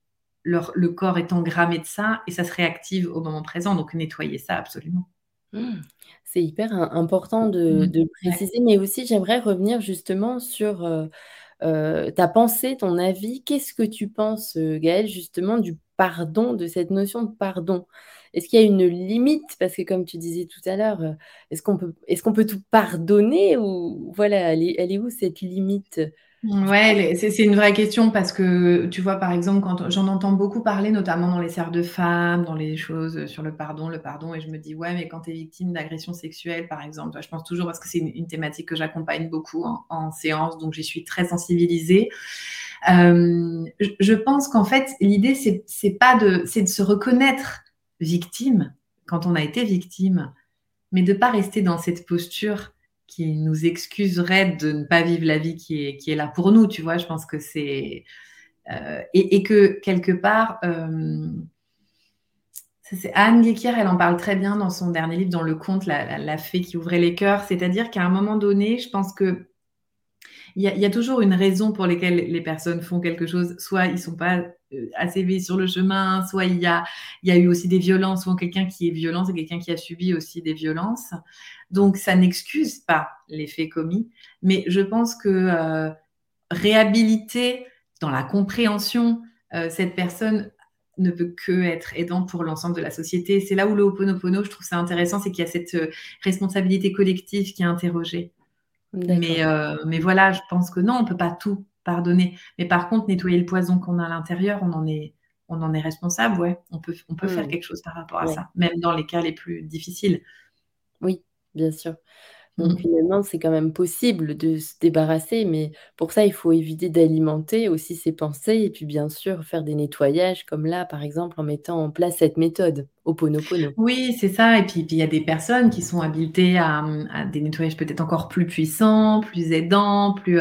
leur le corps est engrammé de ça et ça se réactive au moment présent, donc nettoyer ça absolument. Mmh. C'est hyper im important de Ouais. préciser, mais aussi j'aimerais revenir justement sur, heu heu, ta pensée, ton avis. Qu'est-ce que tu penses, heu, Gaëlle, justement du pardon, de cette notion de pardon? Est-ce qu'il y a une limite? Parce que comme tu disais tout à l'heure, heu, est-ce qu'on peut qu'on peut tout pardonner ou voilà, elle est elle est où cette limite? Ouais, c'est une vraie question parce que, tu vois, par exemple, quand j'en entends beaucoup parler, notamment dans les cercles de femmes, dans les choses sur le pardon le pardon et je me dis: «Ouais, mais quand tu es victime d'agression sexuelle», par exemple? Je pense toujours parce que c'est une thématique que j'accompagne beaucoup en séance, donc j'y suis très sensibilisée. Hem, je je pense qu'en fait, l'idée, c'est pas de de se reconnaître victime, quand on a été victime, mais de pas rester dans cette posture qui nous excuserait de ne pas vivre la vie qui est qui est là pour nous, tu vois? Je pense que c'est, heu et que quelque part, c'est Anne Guéquière, elle en parle très bien dans son dernier livre, dans le conte La fée qui ouvrait les cœurs. C'est-à-dire qu'à un moment donné, je pense a il y a toujours une raison pour lesquelles les personnes font quelque chose. Soit ils sont pas, heu, assez V sur le chemin, soit il y a il y a eu aussi des violences. Souvent quelqu'un qui est violent, c'est quelqu'un qui a subi aussi des violences. Donc ça n'excuse pas les faits commis, mais je pense que, heu, réhabiliter dans la compréhension, heu, cette personne ne peut qu'être aidant pour l'ensemble de la société. C'est là où le Ho'oponopono, je trouve ça intéressant, c'est qu'il y a cette, heu, responsabilité collective qui est interrogée. Mais mais voilà, je pense que non, on peut pas tout pardonner. Mais par contre, nettoyer le poison qu'on a à l'intérieur, on en est on en est responsable, ouais. On peut on peut faire Mmh. quelque chose par rapport à Ouais. ça, même dans les cas les plus difficiles. Bien sûr. Donc Mmh. finalement, c'est quand même possible de se débarrasser, mais pour ça, il faut éviter d'alimenter aussi ses pensées et puis bien sûr faire des nettoyages comme là, par exemple, en mettant en place cette méthode, Ho'oponopono. Oui, c'est ça et puis il y a des personnes qui sont habilitées à, à des nettoyages peut-être encore plus puissants, plus aidants, plus,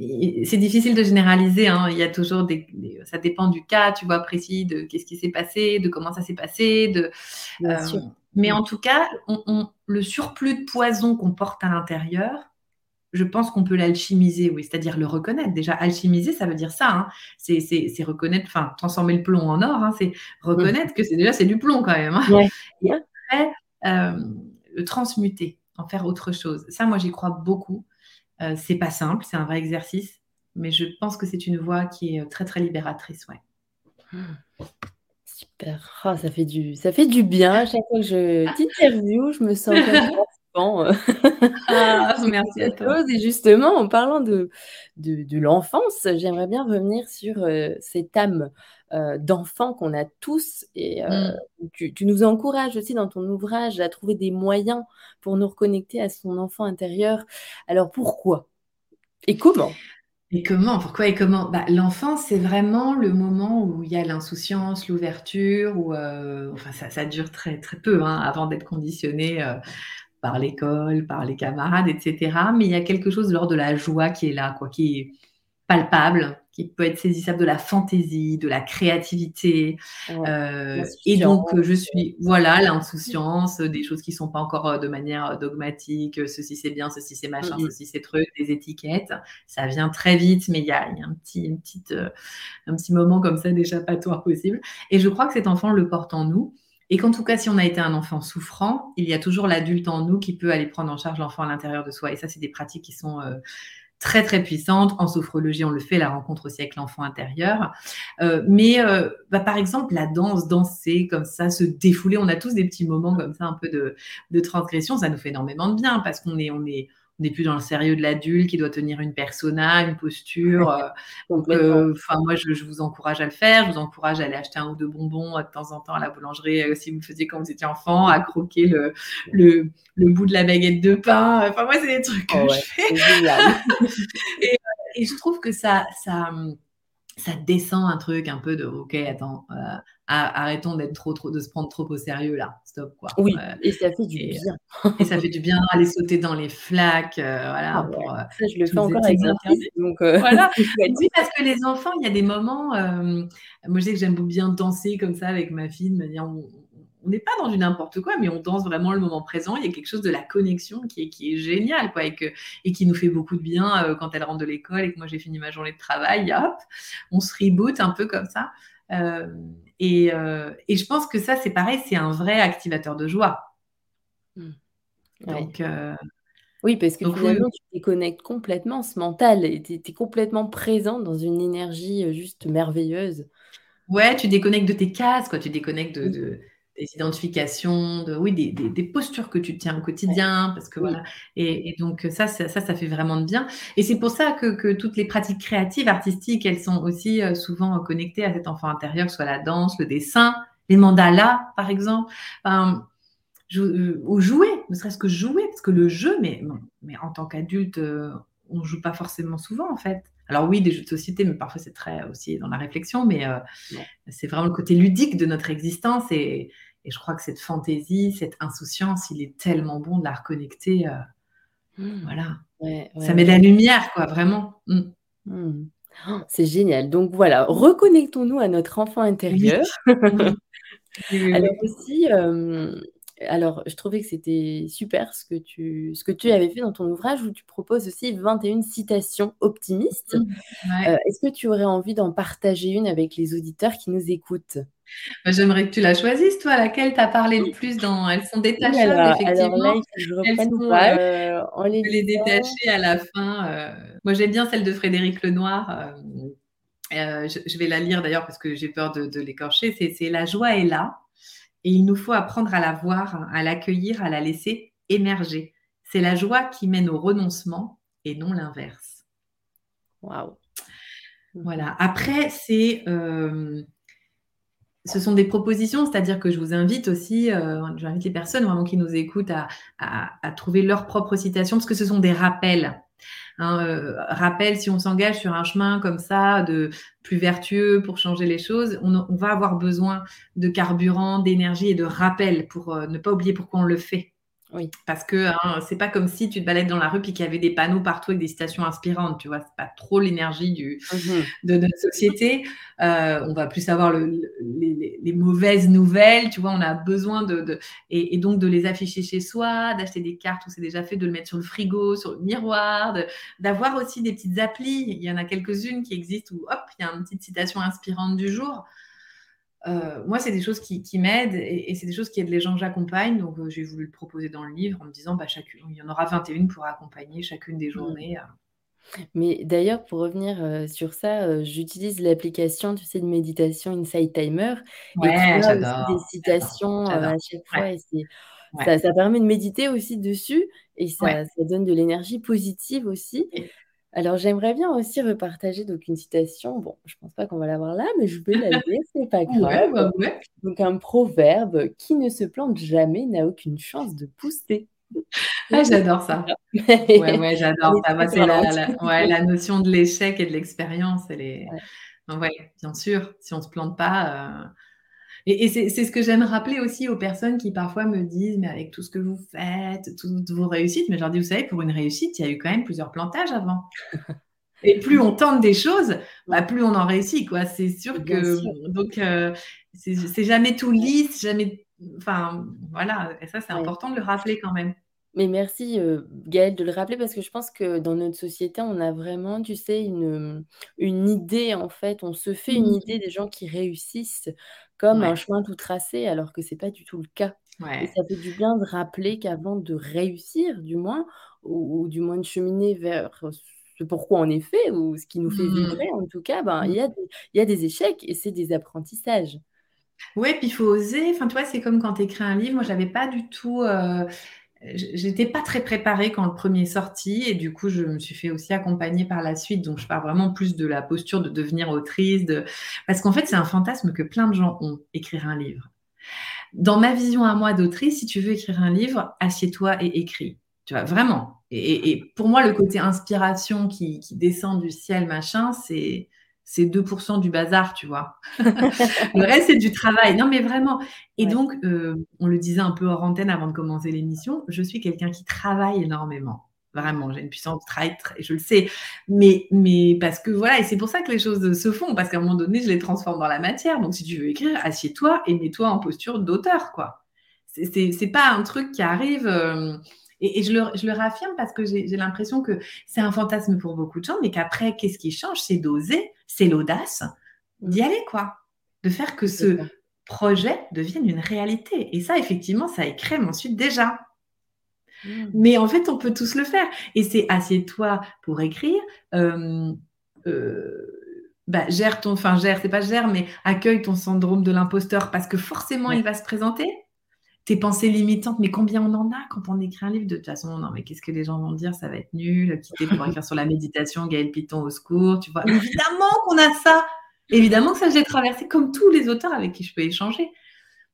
et c'est difficile de généraliser, hein. Il y a toujours des des ça dépend du cas, tu vois, précis de qu'est-ce qui s'est passé, de comment ça s'est passé, de, Bien sûr. Mais Mmh. en tout cas, on on le surplus de poison qu'on porte à l'intérieur, je pense qu'on peut l'alchimiser, oui, c'est-à-dire le reconnaître. Déjà, alchimiser, ça veut dire ça, hein. C'est c'est c'est reconnaître, enfin, transformer le plomb en or, hein, c'est reconnaître que c'est déjà c'est du plomb quand même, hein Ouais. et après, le transmuter, en faire autre chose. Ça, moi, j'y crois beaucoup. Heu, c'est pas simple, c'est un vrai exercice, mais je pense que c'est une voie qui est, heu, très, très libératrice, ouais. Super. Ah, ça fait du ça fait du bien à chaque fois que je t'interviewe, je me sens comme Ah! Merci à toi. et justement en parlant de de de l'enfance, j'aimerais bien revenir sur, heu, cette âme, heu, d'enfant qu'on a tous et heu, Mmh. tu tu nous encourages aussi dans ton ouvrage à trouver des moyens pour nous reconnecter à son enfant intérieur. Alors pourquoi? Et comment? Et comment? Pourquoi et comment? Bah, l'enfance, c'est vraiment le moment où il y a l'insouciance, l'ouverture, où, heu, enfin ça dure très, très peu, hein, avant d'être conditionné, heu, par l'école, par les camarades et cetera, mais il y a quelque chose l'ordre de la joie qui est là, quoi, qui palpable, qui peut être saisissable, de la fantaisie, de la créativité, Ouais, heu et donc heu, je suis voilà, l'insouciance, des choses qui sont pas encore, heu, de manière, dogmatique, ceci c'est bien, ceci c'est machin, ceci c'est truc, des étiquettes. Ça vient très vite, mais il y a y a un petit une petite, heu, un petit moment comme ça d'échappatoire possible. Et je crois que cet enfant le porte en nous. Et qu'en tout cas, si on a été un enfant souffrant, il y a toujours l'adulte en nous qui peut aller prendre en charge l'enfant à l'intérieur de soi. Et ça, c'est des pratiques qui sont, très, très puissantes. En sophrologie, on le fait, la rencontre aussi avec l'enfant intérieur. Heu, mais heu, bah, par exemple, la danse, danser comme ça, se défouler, on a tous des petits moments comme ça, un peu de de transgression, ça nous fait énormément de bien parce qu'on est on est on n'est plus dans le sérieux de l'adulte qui doit tenir une persona, une posture, donc heu, enfin moi je je vous encourage à le faire, je vous encourage à aller acheter 1 ou 2 bonbons, heu, de temps en temps à la boulangerie, si vous le faisiez quand vous étiez enfant, à croquer le le le bout de la baguette de pain, enfin moi, c'est des trucs Oh que je fais. génial. et je trouve que ça ça, ça descend un truc un peu de: «OK, attends, arrêtons d'être trop, trop de se prendre trop au sérieux là, stop quoi», Oui heu et ça fait du et bien. et ça fait du bien, aller sauter dans les flaques, heu, Ah voilà, ouais, pour, heu, ça je le fais encore avec interdits. donc Voilà, oui, parce que les enfants, il y a des moments, moi je sais que j'aime bien danser comme ça avec ma fille de manière où on on n'est pas dans du n'importe quoi, mais on danse vraiment le moment présent. Il y a quelque chose de la connexion qui est qui est génial quoi et que et qui nous fait beaucoup de bien, quand elle rentre de l'école et que moi j'ai fini ma journée de travail, hop, on se reboot un peu comme ça, et heu et je pense que ça, c'est pareil, c'est un vrai activateur de joie. Mmh. Ouais. Donc heu Oui, parce que donc oui. finalement, tu déconnectes complètement ce mental et tu es complètement présent dans une énergie, heu, juste merveilleuse. Ouais, tu déconnectes de tes cases, quoi, tu déconnectes de des identifications, de oui, des des des postures que tu tiens au quotidien parce que Oui. voilà. Et et donc ça ça ça fait vraiment de bien. Et c'est pour ça que que toutes les pratiques créatives, artistiques, elles sont aussi, heu, souvent connectées à cet enfant intérieur, que ce soit la danse, le dessin, les mandalas, par exemple, hem, jou heu, ou jouer, ne serait-ce que jouer, parce que le jeu, mais mais en tant qu'adulte, heu, on joue pas forcément souvent, en fait. Alors oui, des jeux de société, mais parfois c'est très aussi dans la réflexion, mais c'est vraiment le côté ludique de notre existence et et je crois que cette fantaisie, cette insouciance, il est tellement bon de la reconnecter, heu, Mmh. voilà. Ouais, Ça met ouais. la lumière quoi, vraiment. Mmh. Mmh. C'est génial. Donc voilà, reconnectons-nous à notre enfant intérieur. Alors aussi, hem, alors je trouvais que c'était super ce que tu ce que tu avais fait dans ton ouvrage où tu proposes aussi 21 citations optimistes. Ouais. est-ce que tu aurais envie d'en partager une avec les auditeurs qui nous écoutent? Bah, j'aimerais que tu la choisisses toi, laquelle t'a parlé le plus dans elles sont détachables là, alors là, effectivement, je elles sont, en on les les détacher à la fin, heu, moi j'aime bien celle de Frédéric Lenoir, heu, je je vais la lire d'ailleurs parce que j'ai peur de de l'écorcher, c'est «La joie est là et il nous faut apprendre à la voir, à l'accueillir, à la laisser émerger. C'est la joie qui mène au renoncement et non l'inverse». Waouh! Voilà, après c'est, ce sont des propositions, c'est-à-dire que je vous invite aussi, euh, j'invite les personnes vraiment qui nous écoutent à, trouver leur propre citation, parce que ce sont des rappels. Hein, euh, rappel, si on s'engage sur un chemin comme ça, de plus vertueux pour changer les choses, on, on va avoir besoin de carburant, d'énergie et de rappel pour euh, ne pas oublier pourquoi on le fait. Oui. Parce que hein, c'est pas comme si tu te balades dans la rue et qu'il y avait des panneaux partout avec des citations inspirantes, tu vois. C'est pas trop l'énergie du, mmh de notre société. Euh, on va plus avoir le, les, mauvaises nouvelles, tu vois. On a besoin de, et, donc de les afficher chez soi, d'acheter des cartes où c'est déjà fait, de le mettre sur le frigo, sur le miroir, d'avoir aussi des petites applis. Il y en a quelques-unes qui existent où hop, il y a une petite citation inspirante du jour. Euh, moi, c'est des choses qui, m'aident et, c'est des choses qui aident les gens que j'accompagne. Donc, euh, j'ai voulu le proposer dans le livre en me disant, bah, chacune, il y en aura 21 pour accompagner chacune des mmh. journées. Euh. Mais d'ailleurs, pour revenir sur ça, j'utilise l'application, tu sais, de méditation Insight Timer. Ouais, et j'adore. des citations à chaque fois. Et ça, permet de méditer aussi dessus et ça, ça donne de l'énergie positive aussi. Alors, j'aimerais bien aussi repartager donc une citation. Bon, je pense pas qu'on va l'avoir là, mais je vais la lire, c'est pas grave. Bah donc, un proverbe qui ne se plante jamais n'a aucune chance de pousser. Ah, j'adore ça. ouais, ouais, j'adore ça. c'est la, notion de l'échec et de l'expérience. Est... ouais. bien sûr. Si on se plante pas, euh, et, c'est ce que j'aime rappeler aussi aux personnes qui parfois me disent, mais avec tout ce que vous faites, toutes vos réussites, mais je leur dis, vous savez, pour une réussite, il y a eu quand même plusieurs plantages avant. Et plus on tente des choses, bah, plus on en réussit, quoi. C'est sûr que donc euh, c'est jamais tout lisse, jamais. Enfin, voilà. Et ça, c'est important de le rappeler quand même. Mais merci, euh, Gaëlle, de le rappeler parce que je pense que dans notre société, on a vraiment, tu sais, une, une idée, en fait. On se fait une mmh. idée des gens qui réussissent comme un chemin tout tracé, alors que c'est pas du tout le cas. Et ça fait du bien de rappeler qu'avant de réussir, du moins, ou, du moins de cheminer vers ce pourquoi on est fait, ou ce qui nous fait mmh. vibrer, en tout cas, ben, il y, a des, y a des échecs et c'est des apprentissages. Oui, puis il faut oser. Enfin, tu vois, c'est comme quand tu écris un livre. Moi, j'avais pas du tout. Euh, j'étais pas très préparée quand le premier est sorti et du coup je me suis fait aussi accompagner par la suite. Donc je pars vraiment plus de la posture de devenir autrice de... parce qu'en fait c'est un fantasme que plein de gens ont écrire un livre. Dans ma vision à moi d'autrice si tu veux écrire un livre assieds-toi et écris. Tu vois vraiment. Et, pour moi le côté inspiration qui, qui descend du ciel machin c'est c'est 2% du bazar, tu vois. le reste, c'est du travail. Non, mais vraiment. Et donc, euh, on le disait un peu hors antenne avant de commencer l'émission, je suis quelqu'un qui travaille énormément. Vraiment, j'ai une puissance de travail, je le sais. Mais, mais parce que voilà, et c'est pour ça que les choses se font, parce qu'à un moment donné, je les transforme dans la matière. Donc, si tu veux écrire, assieds-toi et mets-toi en posture d'auteur, quoi. C'est pas un truc qui arrive. Euh, et, je, le, je, le, réaffirme parce que j'ai l'impression que c'est un fantasme pour beaucoup de gens, mais qu'après, qu'est-ce qui change? C'est d'oser, c'est l'audace d'y aller, quoi. De faire que ce projet devienne une réalité. Et ça, effectivement, ça écrème ensuite déjà. Mmh. Mais en fait, on peut tous le faire. Et c'est assieds-toi pour écrire. Euh, euh, bah, gère ton, enfin gère, c'est pas gère, mais accueille ton syndrome de l'imposteur parce que forcément il va se présenter tes pensées limitantes, mais combien on en a quand on écrit un livre? De toute façon Non, mais qu'est-ce que les gens vont dire? Ça va être nul. Quitter pour écrire sur la méditation, Gaël Piton au secours, tu vois. Évidemment qu'on a ça. Évidemment que ça, j'ai traversé comme tous les auteurs avec qui je peux échanger.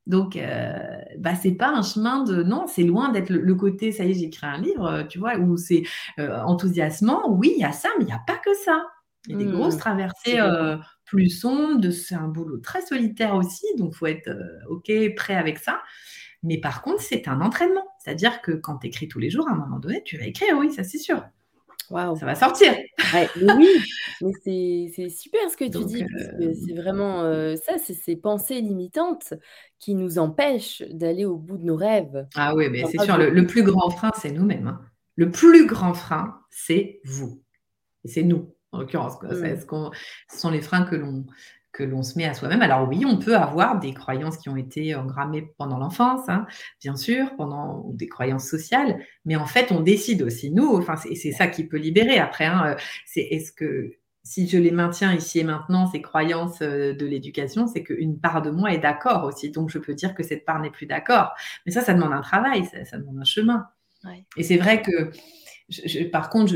Donc, euh, bah, c'est pas un chemin de. Non, c'est loin d'être le, côté, ça y est, j'ai écrit un livre, euh, tu vois, où c'est euh, enthousiasmant. Oui, il y a ça, mais il n'y a pas que ça. Il y a des mmh. grosses traversées euh, plus sombres. C'est un boulot très solitaire aussi, donc il faut être OK, prêt avec ça. Mais par contre, c'est un entraînement. C'est-à-dire que quand tu écris tous les jours, à un moment donné, tu vas écrire, oui, ça c'est sûr. Wow. Ça va sortir. oui, mais c'est super ce que tu dis, euh, c'est vraiment euh, ça, c'est ces pensées limitantes qui nous empêchent d'aller au bout de nos rêves. Ah oui, mais c'est sûr, le, plus grand frein, c'est nous-mêmes. Hein. Le plus grand frein, c'est vous. Et c'est nous, en l'occurrence. Mmh. Ce sont les freins que l'on que l'on se met à soi-même. Alors oui, on peut avoir des croyances qui ont été engrammées pendant l'enfance, hein, bien sûr, pendant des croyances sociales, mais en fait, on décide aussi nous. Enfin, c'est ça qui peut libérer. Après, hein, euh, c'est est-ce que si je les maintiens ici et maintenant, ces croyances euh, de l'éducation, c'est qu'une part de moi est d'accord aussi. Donc, je peux dire que cette part n'est plus d'accord. Mais ça, ça demande un travail, ça, demande un chemin. Et c'est vrai que, par contre,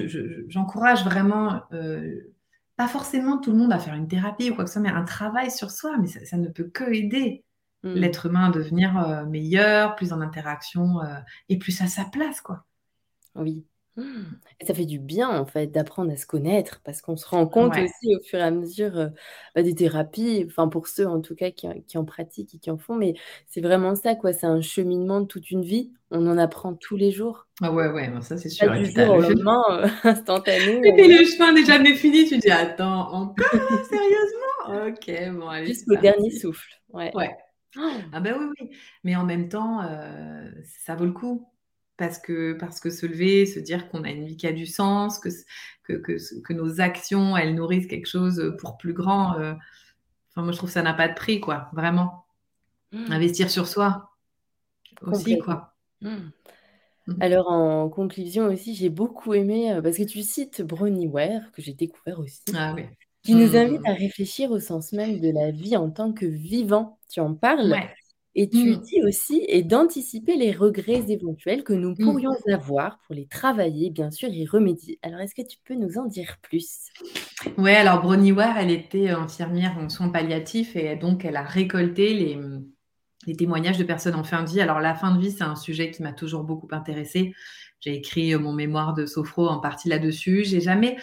j'encourage vraiment euh, pas forcément tout le monde à faire une thérapie ou quoi que ce soit, mais un travail sur soi, mais ça, ne peut que aider mmh. l'être humain à devenir euh, meilleur, plus en interaction euh, et plus à sa place, quoi. Oui. Ça fait du bien, en fait, d'apprendre à se connaître parce qu'on se rend compte aussi au fur et à mesure, euh, bah, des thérapies, enfin pour ceux en tout cas qui en pratiquent et qui en font, mais c'est vraiment ça quoi, c'est un cheminement de toute une vie. On en apprend tous les jours. Ah ouais, ouais, ça c'est sûr du jour au lendemain, euh, instantané, Et puis le chemin n'est jamais fini, tu dis: «Attends, encore? Sérieusement? OK, bon allez, Jusqu'au dernier souffle, ouais. Ouais. Ah bah oui, oui, mais en même temps, euh, ça vaut le coup parce que, parce que se lever, se dire qu'on a une vie qui a du sens, que, que, que, nos actions, elles nourrissent quelque chose pour plus grand. Euh, enfin, moi, je trouve que ça n'a pas de prix, quoi, vraiment. Mmh. Investir sur soi aussi, quoi. Mmh. Mmh. Alors, en conclusion aussi, j'ai beaucoup aimé, euh, parce que tu cites Bronnie Ware, que j'ai découvert aussi, ah, oui. qui nous invite à réfléchir au sens même de la vie en tant que vivant. Tu en parles? Et tu mmh. dis aussi, et d'anticiper les regrets éventuels que nous mmh. pourrions avoir pour les travailler, bien sûr, y remédier. Alors, est-ce que tu peux nous en dire plus? Oui, alors Bronnie Ware, elle était infirmière en soins palliatifs et donc elle a récolté les, les témoignages de personnes en fin de vie. Alors, la fin de vie, c'est un sujet qui m'a toujours beaucoup intéressée. J'ai écrit mon mémoire de sophro en partie là-dessus. J'ai jamais,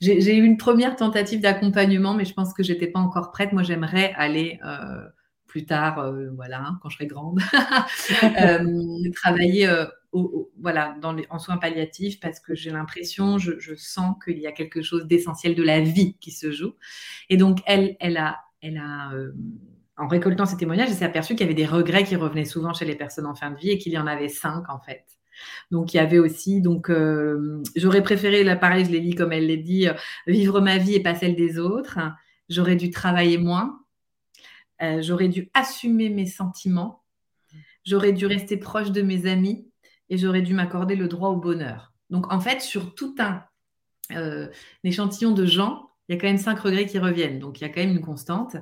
j'ai eu une première tentative d'accompagnement, mais je pense que j'étais pas encore prête. Moi, j'aimerais aller euh, plus tard, euh, voilà, quand je serai grande, euh, travailler euh, voilà, dans les, en soins palliatifs parce que j'ai l'impression, je, sens qu'il y a quelque chose d'essentiel de la vie qui se joue. Et donc, elle, elle a, elle a en récoltant ces témoignages, elle s'est aperçue qu'il y avait des regrets qui revenaient souvent chez les personnes en fin de vie et qu'il y en avait cinq en fait. Donc il y avait aussi, donc j'aurais préféré, là pareil, je l'ai dit comme elle l'a dit, vivre ma vie et pas celle des autres. J'aurais dû travailler moins. Euh, j'aurais dû assumer mes sentiments. J'aurais dû rester proche de mes amis et j'aurais dû m'accorder le droit au bonheur. Donc, en fait, sur tout un, euh, échantillon de gens, il y a quand même cinq regrets qui reviennent. Donc, il y a quand même une constante.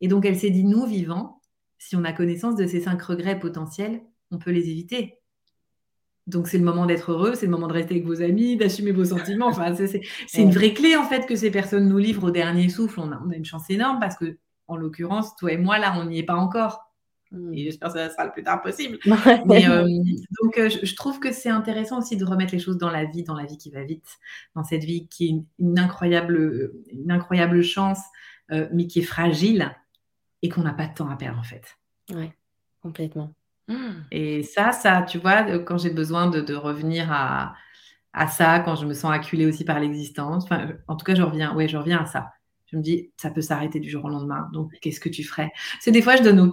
Et donc, elle s'est dit, nous, vivants, si on a connaissance de ces cinq regrets potentiels, on peut les éviter. Donc, c'est le moment d'être heureux, c'est le moment de rester avec vos amis, d'assumer vos sentiments. Enfin, c'est une vraie clé, en fait, que ces personnes nous livrent au dernier souffle. On a, on a une chance énorme parce que en l'occurrence, toi et moi, là, on n'y est pas encore. Hmm. Et j'espère que ça sera le plus tard possible. Mais, euh, donc, euh, je, trouve que c'est intéressant aussi de remettre les choses dans la vie, dans la vie qui va vite, dans cette vie qui est une, incroyable, une incroyable chance, euh, mais qui est fragile et qu'on n'a pas de temps à perdre, en fait. Oui, complètement. Hmm. Et ça, ça, tu vois, quand j'ai besoin de, revenir à, à, ça, quand je me sens acculée aussi par l'existence, en tout cas, je reviens, ouais, je reviens à ça je me dis, ça peut s'arrêter du jour au lendemain. Donc, qu'est-ce que tu ferais? C'est des fois, je donne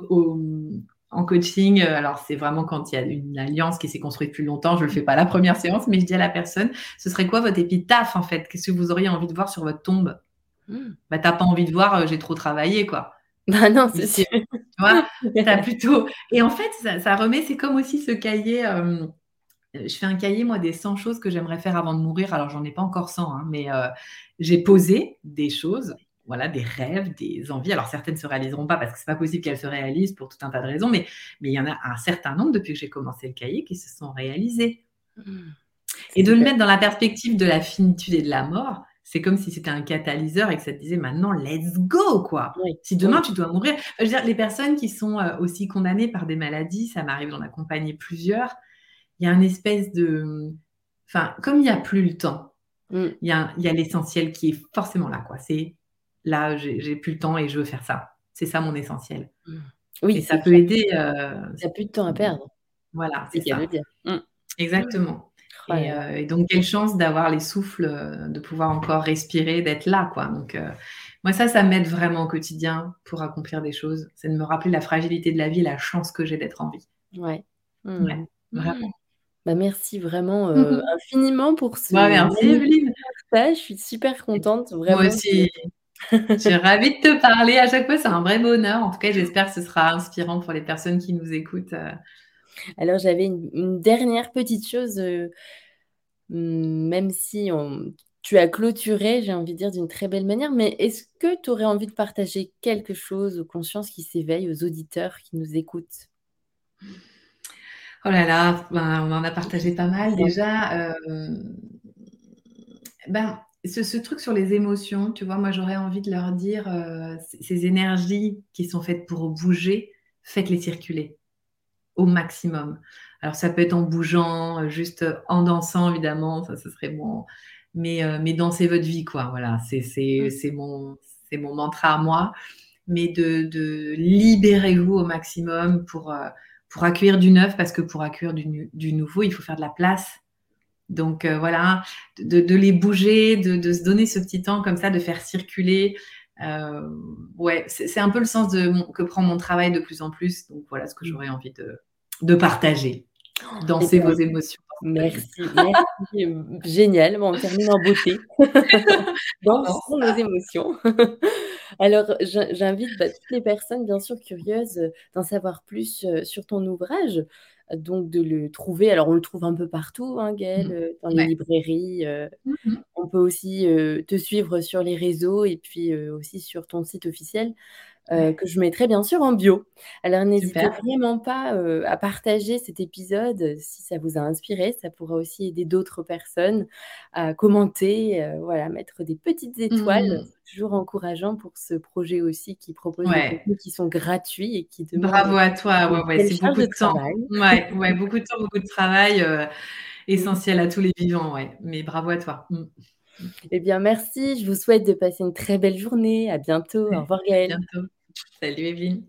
en coaching, euh, alors c'est vraiment quand il y a une alliance qui s'est construite plus longtemps, je ne le fais pas la première séance, mais je dis à la personne, ce serait quoi votre épitaphe en fait? Qu'est-ce que vous auriez envie de voir sur votre tombe? Hmm. Bah, t'as pas envie de voir, euh, j'ai trop travaillé, quoi. Bah non, c'est sûr. Tu vois, as plutôt. Et en fait, ça, remet, c'est comme aussi ce cahier. Euh, je fais un cahier, moi, des 100 choses que j'aimerais faire avant de mourir. Alors, j'en ai pas encore 100, hein, mais j'ai posé des choses voilà, des rêves, des envies. Alors certaines ne se réaliseront pas parce que c'est pas possible qu'elles se réalisent pour tout un tas de raisons, mais, mais il y en a un certain nombre depuis que j'ai commencé le cahier qui se sont réalisés. Mmh. Et de le mettre dans la perspective de la finitude et de la mort, c'est comme si c'était un catalyseur et que ça te disait maintenant, let's go, quoi. Si demain tu dois mourir, je veux dire, les personnes qui sont euh, aussi condamnées par des maladies, ça m'arrive d'en accompagner plusieurs, il y a une espèce de. Enfin, comme il n'y a plus le temps, mmh. il y a, y a l'essentiel qui est forcément là, quoi. C'est là, j'ai plus le temps et je veux faire ça. C'est ça mon essentiel. Mmh. Oui, et ça peut aider. Euh, il n'y a plus de temps à perdre. Voilà, c'est ça. Dire. Mmh. Exactement. Euh, et, donc, quelle chance d'avoir les souffles, euh, de pouvoir encore respirer, d'être là, quoi. Donc, moi, ça, ça m'aide vraiment au quotidien pour accomplir des choses. C'est de me rappeler la fragilité de la vie la chance que j'ai d'être en vie. Ouais. Mmh. vraiment. Bah, merci vraiment infiniment pour ce. Ouais, merci, Evelyne. Je suis super contente. Vraiment. Moi aussi. Je suis ravie de te parler. À chaque fois, c'est un vrai bonheur. En tout cas, j'espère que ce sera inspirant pour les personnes qui nous écoutent. Euh. Alors, j'avais une, dernière petite chose, euh, hmm, même si tu as clôturé, j'ai envie de dire, d'une très belle manière, mais est-ce que tu aurais envie de partager quelque chose aux consciences qui s'éveillent, aux auditeurs qui nous écoutent? Oh là là, ben, on en a partagé pas mal déjà. Euh, ben, ce ce truc sur les émotions, tu vois, moi, j'aurais envie de leur dire, heu, ces énergies qui sont faites pour bouger, faites-les circuler au maximum. Alors ça peut être en bougeant, heu, juste en dansant évidemment, ça ce serait bon, mais mais dansez votre vie quoi, voilà, c'est c'est Mmh. c'est mon mon mantra à moi, mais de de libérez-vous au maximum pour, pour accueillir du neuf parce que pour accueillir du nouveau, il faut faire de la place. Donc heu, voilà, de de les bouger, de de se donner ce petit temps comme ça, de faire circuler, heu, ouais, c'est un peu le sens de mon que prend mon travail de plus en plus, donc voilà ce que j'aurais envie de de partager. Dansez vos émotions merci, merci, génial, bon, on termine en beauté. Dansons nos émotions. Alors j'in j'invite, bah, toutes les personnes bien sûr curieuses, d'en savoir plus, heu, sur ton ouvrage, donc de le trouver alors on le trouve un peu partout, hein, Gaëlle, Mmh. heu, dans les Ouais. librairies, heu, Mmh mh. on peut aussi, heu, te suivre sur les réseaux et puis, aussi sur ton site officiel, Ouais. que je mettrai bien sûr en bio. Alors n'hésitez vraiment pas, heu, à partager cet épisode si ça vous a inspiré, ça pourra aussi aider d'autres personnes à commenter, heu, voilà, mettre des petites étoiles, Mmh. toujours encourageant pour ce projet aussi qui propose des contenus qui sont gratuits et qui demandent Bravo à toi, ouais, ouais, c'est beaucoup de de temps. Ouais, ouais, beaucoup de temps, beaucoup de travail, essentiel à tous les vivants, ouais, mais bravo à toi. Mmh. Eh bien merci, je vous souhaite de passer une très belle journée, à bientôt, au revoir à Gaëlle. bientôt. Salut Evelyne.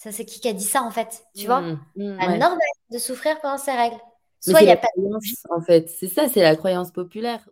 Ça, c'est qui qui a dit ça, en fait Tu vois? Mmh, mmh, C'est ouais. normal de souffrir pendant ses règles. Soit il y a pas croyance, en fait, c'est ça, c'est la croyance populaire.